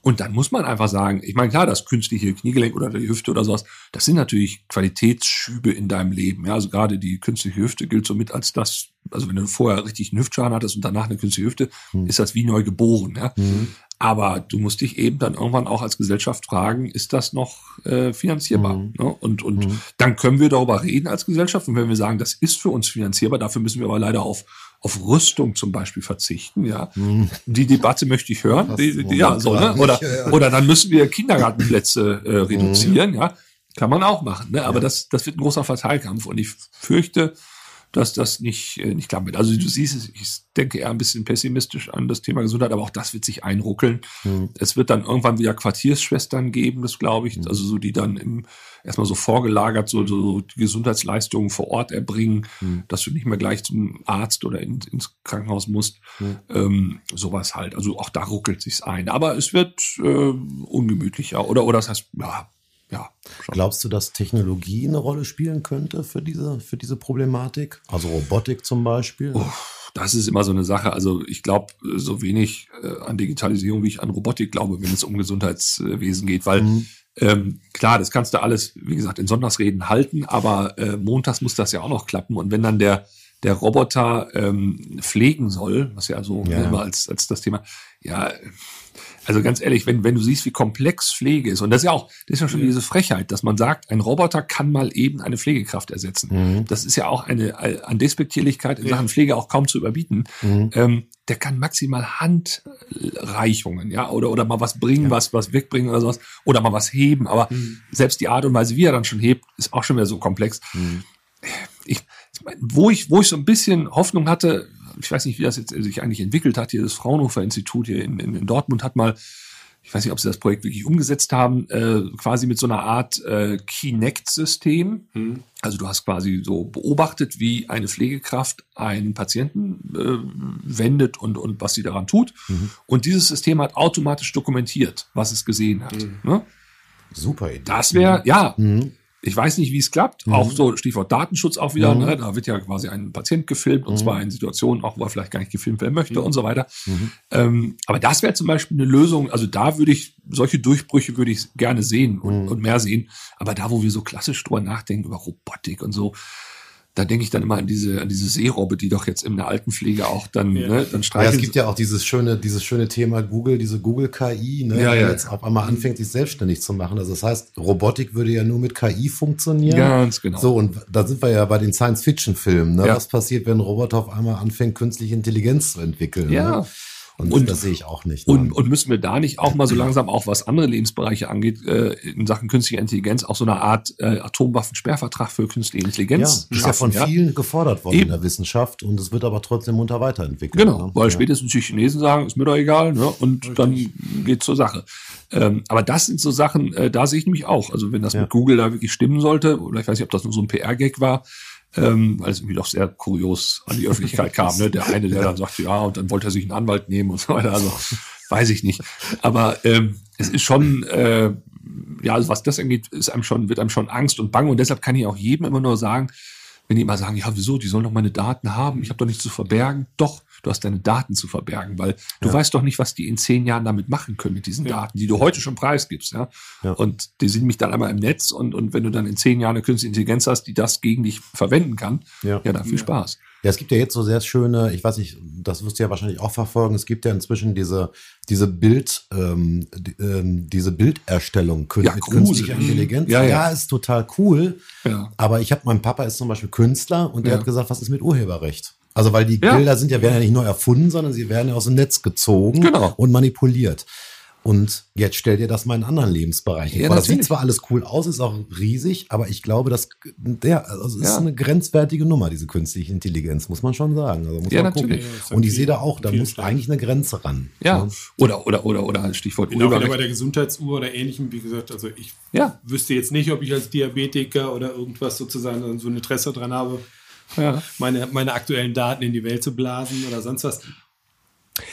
Und dann muss man einfach sagen, ich meine, klar, das künstliche Kniegelenk oder die Hüfte oder sowas, das sind natürlich Qualitätsschübe in deinem Leben. Ja, also gerade die künstliche Hüfte gilt somit als das, also wenn du vorher richtig einen Hüftschaden hattest und danach eine künstliche Hüfte, mhm. ist das wie neu geboren. Ja. Mhm. Aber du musst dich eben dann irgendwann auch als Gesellschaft fragen, ist das noch äh, finanzierbar? Mhm. Ne? Und, und mhm. dann können wir darüber reden als Gesellschaft. Und wenn wir sagen, das ist für uns finanzierbar, dafür müssen wir aber leider auf, auf Rüstung zum Beispiel verzichten. Ja, mhm. Die Debatte möchte ich hören. Die, die, ja, so, ne? oder, ja. oder dann müssen wir Kindergartenplätze äh, reduzieren. Mhm. Ja, kann man auch machen. Ne? Aber ja. das, das wird ein großer Verteilkampf. Und ich fürchte, dass das nicht, äh, nicht klappen wird. Also du siehst es, ich denke eher ein bisschen pessimistisch an das Thema Gesundheit, aber auch das wird sich einruckeln. Mhm. Es wird dann irgendwann wieder Quartiersschwestern geben, das glaube ich, mhm. also so die dann im, erstmal so vorgelagert so, so die Gesundheitsleistungen vor Ort erbringen, mhm. dass du nicht mehr gleich zum Arzt oder in, ins Krankenhaus musst. Mhm. Ähm, sowas halt. Also auch da ruckelt sich's ein. Aber es wird äh, ungemütlicher oder, oder das heißt, ja, ja. Schon. Glaubst du, dass Technologie eine Rolle spielen könnte für diese, für diese Problematik? Also Robotik zum Beispiel? Uff, das ist immer so eine Sache. Also ich glaube so wenig äh, an Digitalisierung, wie ich an Robotik glaube, wenn es um Gesundheitswesen geht, weil mhm. ähm, klar, das kannst du alles, wie gesagt, in Sonntagsreden halten, aber äh, montags muss das ja auch noch klappen. Und wenn dann der der Roboter ähm, pflegen soll, was ja so ja. immer als, als das Thema, ja, also ganz ehrlich, wenn, wenn du siehst, wie komplex Pflege ist, und das ist ja auch, das ist ja schon diese Frechheit, dass man sagt, ein Roboter kann mal eben eine Pflegekraft ersetzen. Mhm. Das ist ja auch eine, an Despektierlichkeit in ja. Sachen Pflege auch kaum zu überbieten. Mhm. Ähm, der kann maximal Handreichungen, ja, oder, oder mal was bringen, ja. was, was wegbringen oder sowas, oder mal was heben. Aber mhm. selbst die Art und Weise, wie er dann schon hebt, ist auch schon wieder so komplex. Mhm. Ich, wo ich, wo ich so ein bisschen Hoffnung hatte, ich weiß nicht, wie das jetzt sich eigentlich entwickelt hat, hier das Fraunhofer Institut hier in, in, in Dortmund hat mal, ich weiß nicht, ob sie das Projekt wirklich umgesetzt haben, äh, quasi mit so einer Art äh, Kinect-System. Mhm. Also du hast quasi so beobachtet, wie eine Pflegekraft einen Patienten äh, wendet und, und was sie daran tut. Mhm. Und dieses System hat automatisch dokumentiert, was es gesehen hat. Mhm. Ne? Super Idee. Das wäre, ja, mhm. Ich weiß nicht, wie es klappt. Mhm. Auch so Stichwort Datenschutz auch wieder. Mhm. Ne? Da wird ja quasi ein Patient gefilmt und mhm. zwar in Situationen, auch wo er vielleicht gar nicht gefilmt werden möchte mhm. und so weiter. Mhm. Ähm, aber das wäre zum Beispiel eine Lösung. Also da würde ich solche Durchbrüche würde ich gerne sehen und, und mehr sehen. Aber da, wo wir so klassisch drüber nachdenken über Robotik und so, da denke ich dann immer an diese, an diese Seerobbe, die doch jetzt in der Altenpflege auch dann, ja. ne, dann streichen. Ja, es gibt ja auch dieses schöne, dieses schöne Thema Google, diese Google KI, ne, ja, ja. jetzt auf einmal anfängt, sich selbstständig zu machen. Also das heißt, Robotik würde ja nur mit KI funktionieren. Ganz genau. So, und da sind wir ja bei den Science-Fiction-Filmen, ne? Ja. Was passiert, wenn ein Roboter auf einmal anfängt, künstliche Intelligenz zu entwickeln? Ja. Ne? Und, und, das sehe ich auch nicht. Ne? Und, und müssen wir da nicht auch mal so langsam, auch was andere Lebensbereiche angeht, äh, in Sachen künstliche Intelligenz, auch so eine Art äh, Atomwaffensperrvertrag für künstliche Intelligenz ja, ist ja von vielen gefordert worden Eben. in der Wissenschaft und es wird aber trotzdem munter weiterentwickelt. Genau, ne? weil ja. spätestens die Chinesen sagen, ist mir doch egal, ne? und Richtig. dann geht zur Sache. Ähm, aber das sind so Sachen, äh, da sehe ich mich auch. Also wenn das ja. mit Google da wirklich stimmen sollte, oder ich weiß nicht, ob das nur so ein PR-Gag war, ähm, weil es irgendwie doch sehr kurios an die Öffentlichkeit kam. Ne? Der eine, der dann sagte, ja, und dann wollte er sich einen Anwalt nehmen und so weiter. Also weiß ich nicht. Aber ähm, es ist schon, äh, ja, also was das angeht, ist einem schon, wird einem schon Angst und Bange. Und deshalb kann ich auch jedem immer nur sagen, wenn die immer sagen, ja, wieso, die sollen doch meine Daten haben, ich habe doch nichts zu verbergen. Doch, du hast deine Daten zu verbergen, weil du weißt doch nicht, was die in zehn Jahren damit machen können mit diesen Daten, die du heute schon preisgibst. Ja? Ja. Und die sind mich dann einmal im Netz und, und wenn du dann in zehn Jahren eine künstliche Intelligenz hast, die das gegen dich verwenden kann, Ja. ja, dann viel Spaß. Ja, es gibt ja jetzt so sehr schöne, ich weiß nicht, das wirst du ja wahrscheinlich auch verfolgen, es gibt ja inzwischen diese, diese Bild, ähm, die, ähm, diese Bilderstellung kün Ja, künstlicher Intelligenz. Ja, ja. ist total cool. Ja. Aber ich habe, mein Papa ist zum Beispiel Künstler und der Ja. hat gesagt, was ist mit Urheberrecht? Also weil die Ja. Bilder sind ja, werden ja nicht neu erfunden, sondern sie werden ja aus dem Netz gezogen Genau. und manipuliert. Und jetzt stell dir das mal in anderen Lebensbereichen Ja, vor. Das sieht zwar alles cool aus, ist auch riesig, aber ich glaube, das der, also es ist Ja. eine grenzwertige Nummer, diese künstliche Intelligenz, muss man schon sagen. Also muss Ja, man gucken. natürlich. Ja, ist Und ich sehe da auch, da muss eigentlich eine Grenze ran. Ja. Ne? Oder, oder, oder, oder Stichwort wieder Urheberrecht. bei der Gesundheitsuhr oder ähnlichem, wie gesagt, also ich Ja. wüsste jetzt nicht, ob ich als Diabetiker oder irgendwas sozusagen so ein Interesse dran habe, Ja. meine, meine aktuellen Daten in die Welt zu blasen oder sonst was.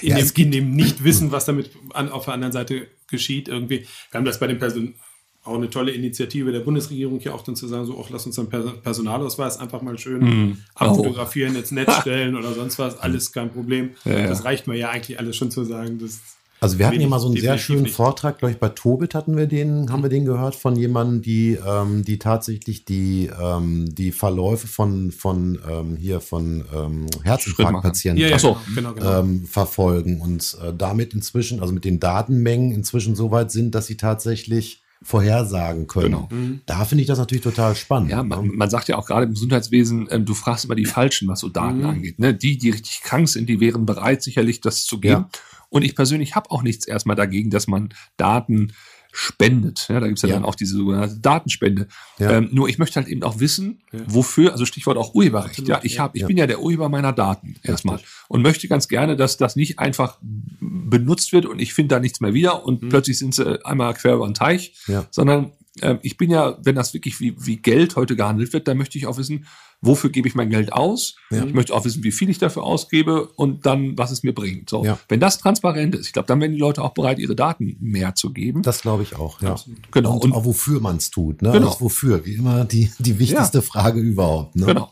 In, Ja, dem, in dem Nicht-Wissen, was damit an, auf der anderen Seite geschieht, irgendwie. Wir haben das bei den Personen auch eine tolle Initiative der Bundesregierung hier auch dann zu sagen, so, auch lass uns einen Perso- Personalausweis einfach mal schön Mhm. abfotografieren, ins Netz stellen oder sonst was, alles kein Problem. Ja. Das reicht mir ja eigentlich alles schon zu sagen. Das Also wir hatten hier mal so einen sehr schönen nicht. Vortrag, glaube ich, bei Tobit hatten wir den, haben wir den gehört von jemandem, die, ähm, die tatsächlich die, ähm, die Verläufe von, von ähm, hier von ähm, Herzinfarktpatienten ja, ja, so. genau, genau. genau. ähm, verfolgen und äh, damit inzwischen, also mit den Datenmengen inzwischen so weit sind, dass sie tatsächlich vorhersagen können. Genau. Da finde ich das natürlich total spannend. Ja, ne? man, man sagt ja auch gerade im Gesundheitswesen, ähm, du fragst immer die Falschen, was so Daten Mhm. angeht. Ne? Die, die richtig krank sind, die wären bereit, sicherlich das zu geben. Ja. Und ich persönlich habe auch nichts erstmal dagegen, dass man Daten spendet. Ja, da gibt's ja, Ja. dann auch diese sogenannte Datenspende. Ja. Ähm, nur ich möchte halt eben auch wissen, wofür, also Stichwort auch Urheberrecht. Absolut, ja, ich hab, ich bin ja der Urheber meiner Daten erstmal und möchte ganz gerne, dass das nicht einfach benutzt wird und ich finde da nichts mehr wieder und plötzlich sind sie einmal quer über den Teich, Mhm. Sondern ähm, ich bin ja, wenn das wirklich wie, wie Geld heute gehandelt wird, dann möchte ich auch wissen, wofür gebe ich mein Geld aus. Ich möchte auch wissen, wie viel ich dafür ausgebe und dann, was es mir bringt. So, Ja. Wenn das transparent ist, ich glaube, dann werden die Leute auch bereit, ihre Daten mehr zu geben. Das glaube ich auch, ja. Genau. Und, Und- auch wofür man es tut, ne? Genau. Also wofür, wie immer die, die wichtigste Frage überhaupt. Ne? genau.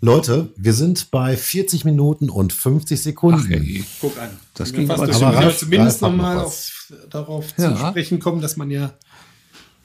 Leute, wir sind bei 40 Minuten und 50 Sekunden. Ach, ey. Guck an. Das ging fast aber- durch. aber zumindest noch nochmal was. auf, darauf Ja. zu sprechen kommen, dass man ja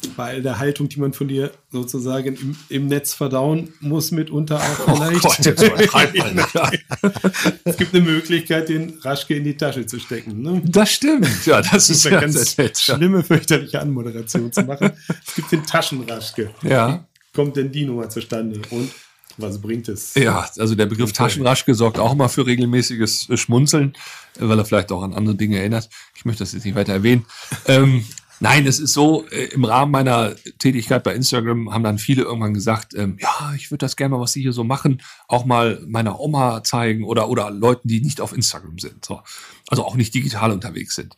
bei der Haltung, die man von dir sozusagen im, im Netz verdauen muss, mitunter auch vielleicht. Oh Gott, es gibt eine Möglichkeit, den Raschke in die Tasche zu stecken. Ne? Das stimmt. Ja, das ist eine ganz nett. Schlimme, fürchterliche Anmoderation zu machen. Es gibt den Taschenraschke. Ja. Kommt denn die Nummer zustande? Und was bringt es? Ja, also der Begriff Taschenraschke sorgt auch immer für regelmäßiges Schmunzeln, weil er vielleicht auch an andere Dinge erinnert. Ich möchte das jetzt nicht weiter erwähnen. Ähm, nein, es ist so, äh, im Rahmen meiner Tätigkeit bei Instagram haben dann viele irgendwann gesagt, ähm, ja, ich würde das gerne mal, was Sie hier so machen, auch mal meiner Oma zeigen oder, oder Leuten, die nicht auf Instagram sind. So. Also auch nicht digital unterwegs sind.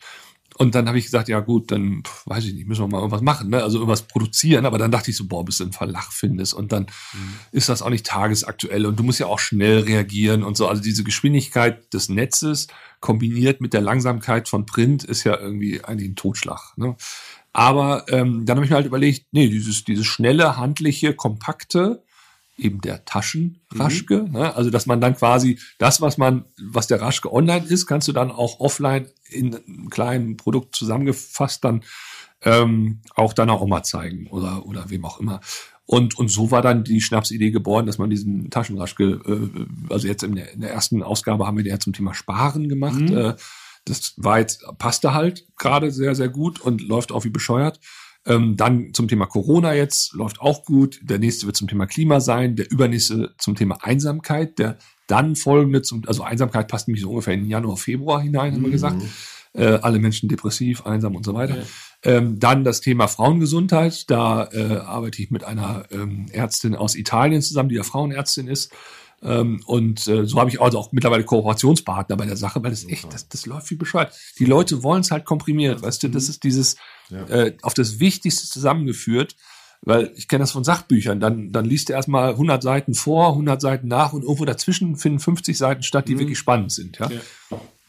Und dann habe ich gesagt, ja gut, dann weiß ich nicht, müssen wir mal irgendwas machen, ne? also irgendwas produzieren. Aber dann dachte ich so, boah, bis du einen Verlag findest und dann ist das auch nicht tagesaktuell und du musst ja auch schnell reagieren und so. Also diese Geschwindigkeit des Netzes kombiniert mit der Langsamkeit von Print ist ja irgendwie eigentlich ein Totschlag. Ne? Aber ähm, dann habe ich mir halt überlegt, nee, dieses, dieses schnelle, handliche, kompakte, eben der Taschenraschke. Ne? Also, dass man dann quasi das, was man, was der Raschke online ist, kannst du dann auch offline in einem kleinen Produkt zusammengefasst dann ähm, auch deiner Oma zeigen oder, oder wem auch immer. Und, und so war dann die Schnapsidee geboren, dass man diesen Taschenraschke, äh, also jetzt in der, in der ersten Ausgabe haben wir den ja zum Thema Sparen gemacht. Äh, das war jetzt, passte halt gerade sehr, sehr gut und läuft auch wie bescheuert. Ähm, dann zum Thema Corona jetzt, läuft auch gut. Der nächste wird zum Thema Klima sein, der übernächste zum Thema Einsamkeit, der dann folgende zum, also Einsamkeit passt nämlich so ungefähr in Januar, Februar hinein, haben wir gesagt. Äh, alle Menschen depressiv, einsam und so weiter. Ähm, dann das Thema Frauengesundheit. Da äh, arbeite ich mit einer ähm, Ärztin aus Italien zusammen, die ja Frauenärztin ist. Ähm, und äh, so habe ich also auch mittlerweile Kooperationspartner bei der Sache, weil das echt, das, das läuft wie bescheuert. Die Leute wollen es halt komprimiert, weißt du, das ist dieses äh, auf das Wichtigste zusammengeführt, weil ich kenne das von Sachbüchern, dann, dann liest du erstmal 100 Seiten vor, 100 Seiten nach und irgendwo dazwischen finden 50 Seiten statt, die wirklich spannend sind. Ja? Ja.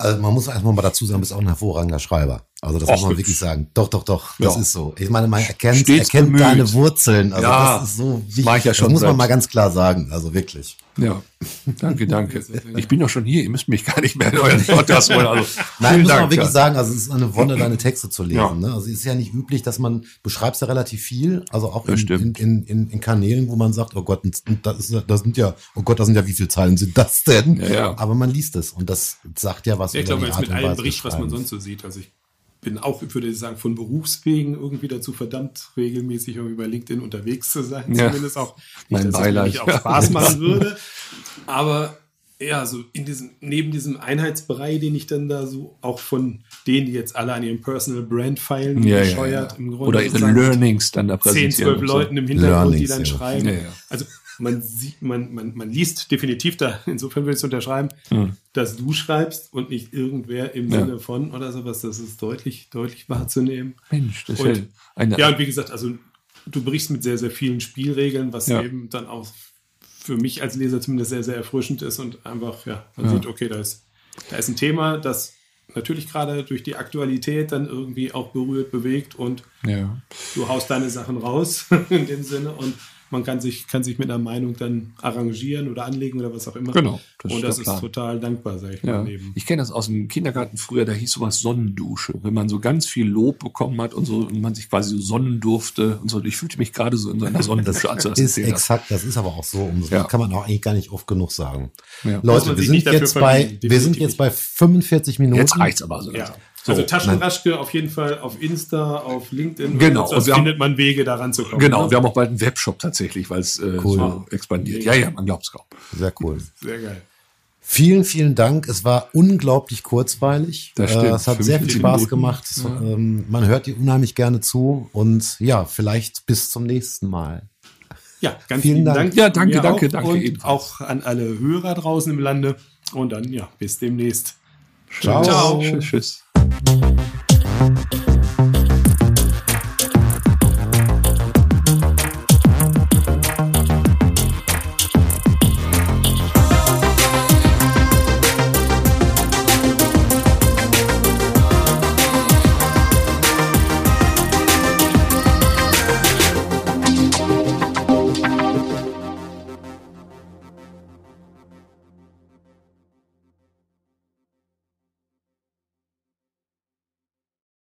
Also man muss erstmal mal dazu sagen, du bist auch ein hervorragender Schreiber. Also das Och, muss man wirklich sagen. Doch, doch, doch. Das Ja. ist so. Ich meine, man erkennt, Stets erkennt bemüht. deine Wurzeln. Also Ja, das ist so wichtig. mach ich ja schon das muss man mal ganz klar sagen. Also wirklich. Ja, danke, danke. Ich bin doch schon hier, ihr müsst mich gar nicht mehr in euren Podcast holen. Also, Nein, muss man Dank, wirklich ja. sagen, also es ist eine Wonne, deine Texte zu lesen. Ja. Ne? Also es ist ja nicht üblich, dass man, du schreibst ja relativ viel, also auch in, in, in, in, in Kanälen, wo man sagt, oh Gott, das, ist, ja- das sind ja, oh Gott, das sind ja, wie viele Zeilen sind das denn? Ja, ja. Aber man liest es und das sagt ja was Ich über glaube, jetzt Art mit allem bricht, was man sonst so sieht. Also ich bin auch, ich würde sagen, von Berufswegen irgendwie dazu verdammt, regelmäßig irgendwie bei LinkedIn unterwegs zu sein. Ja. Zumindest auch, Mein dass es Beileid. mich auch Spaß machen würde. Aber ja, so in diesem, neben diesem Einheitsbrei, den ich dann da so auch von denen, die jetzt alle an ihrem Personal Brand feilen, Ja, ja, bescheuert ja. im Grunde. Oder ihre Learnings dann da 10, präsentieren. 12 und so. Leuten im Hintergrund, die Learnings, dann ja. schreiben. Ja, ja. Also man sieht, man, man, man liest definitiv da, insofern will ich es unterschreiben, dass du schreibst und nicht irgendwer im. Ja. Sinne von oder sowas. Das ist deutlich, deutlich wahrzunehmen. Mensch, das ist Und- ja eine, Ja, und wie gesagt, also du brichst mit sehr, sehr vielen Spielregeln, was Ja. eben dann auch für mich als Leser zumindest sehr, sehr erfrischend ist und einfach, ja, man Ja. sieht, okay, da ist, da ist ein Thema, das natürlich gerade durch die Aktualität dann irgendwie auch berührt, bewegt und ja. du haust deine Sachen raus in dem Sinne und man kann sich, kann sich mit einer Meinung dann arrangieren oder anlegen oder was auch immer. Genau, das und ist das ist total dankbar, sag ich Ja. mal. Neben. Ich kenne das aus dem Kindergarten früher, da hieß sowas Sonnendusche. Wenn man so ganz viel Lob bekommen hat und so und man sich quasi so sonnen durfte und so. Ich fühlte mich gerade so in so einer Das Sonnendusche, als du das ist exakt, das ist aber auch so. Um, Ja. Das kann man auch eigentlich gar nicht oft genug sagen. Ja. Leute, wir sind, jetzt bei, wir sind jetzt bei 45 Minuten. Jetzt reicht's aber so Ja. Langsam. also So, Taschenraschke auf jeden Fall auf Insta, auf LinkedIn. Genau, Und sonst wir haben- findet man Wege, daran zu kommen. Genau, ne? wir haben auch bald einen Webshop tatsächlich, weil es äh, Cool. so expandiert. Ja, ja, man glaubt es kaum. Sehr cool. Sehr geil. Vielen, vielen Dank. Es war unglaublich kurzweilig. Das stimmt. Äh, es hat sehr viel 45 Spaß Minuten. gemacht. Es, ähm, man hört dir unheimlich gerne zu. Und ja, vielleicht bis zum nächsten Mal. Ja, ganz Vielen vielen Dank. Dank. Ja, danke, Mir danke, auch. danke Und ebenfalls. auch an alle Hörer draußen im Lande. Und dann, ja, bis demnächst. Ciao. Ciao. Tschüss, tschüss. Musik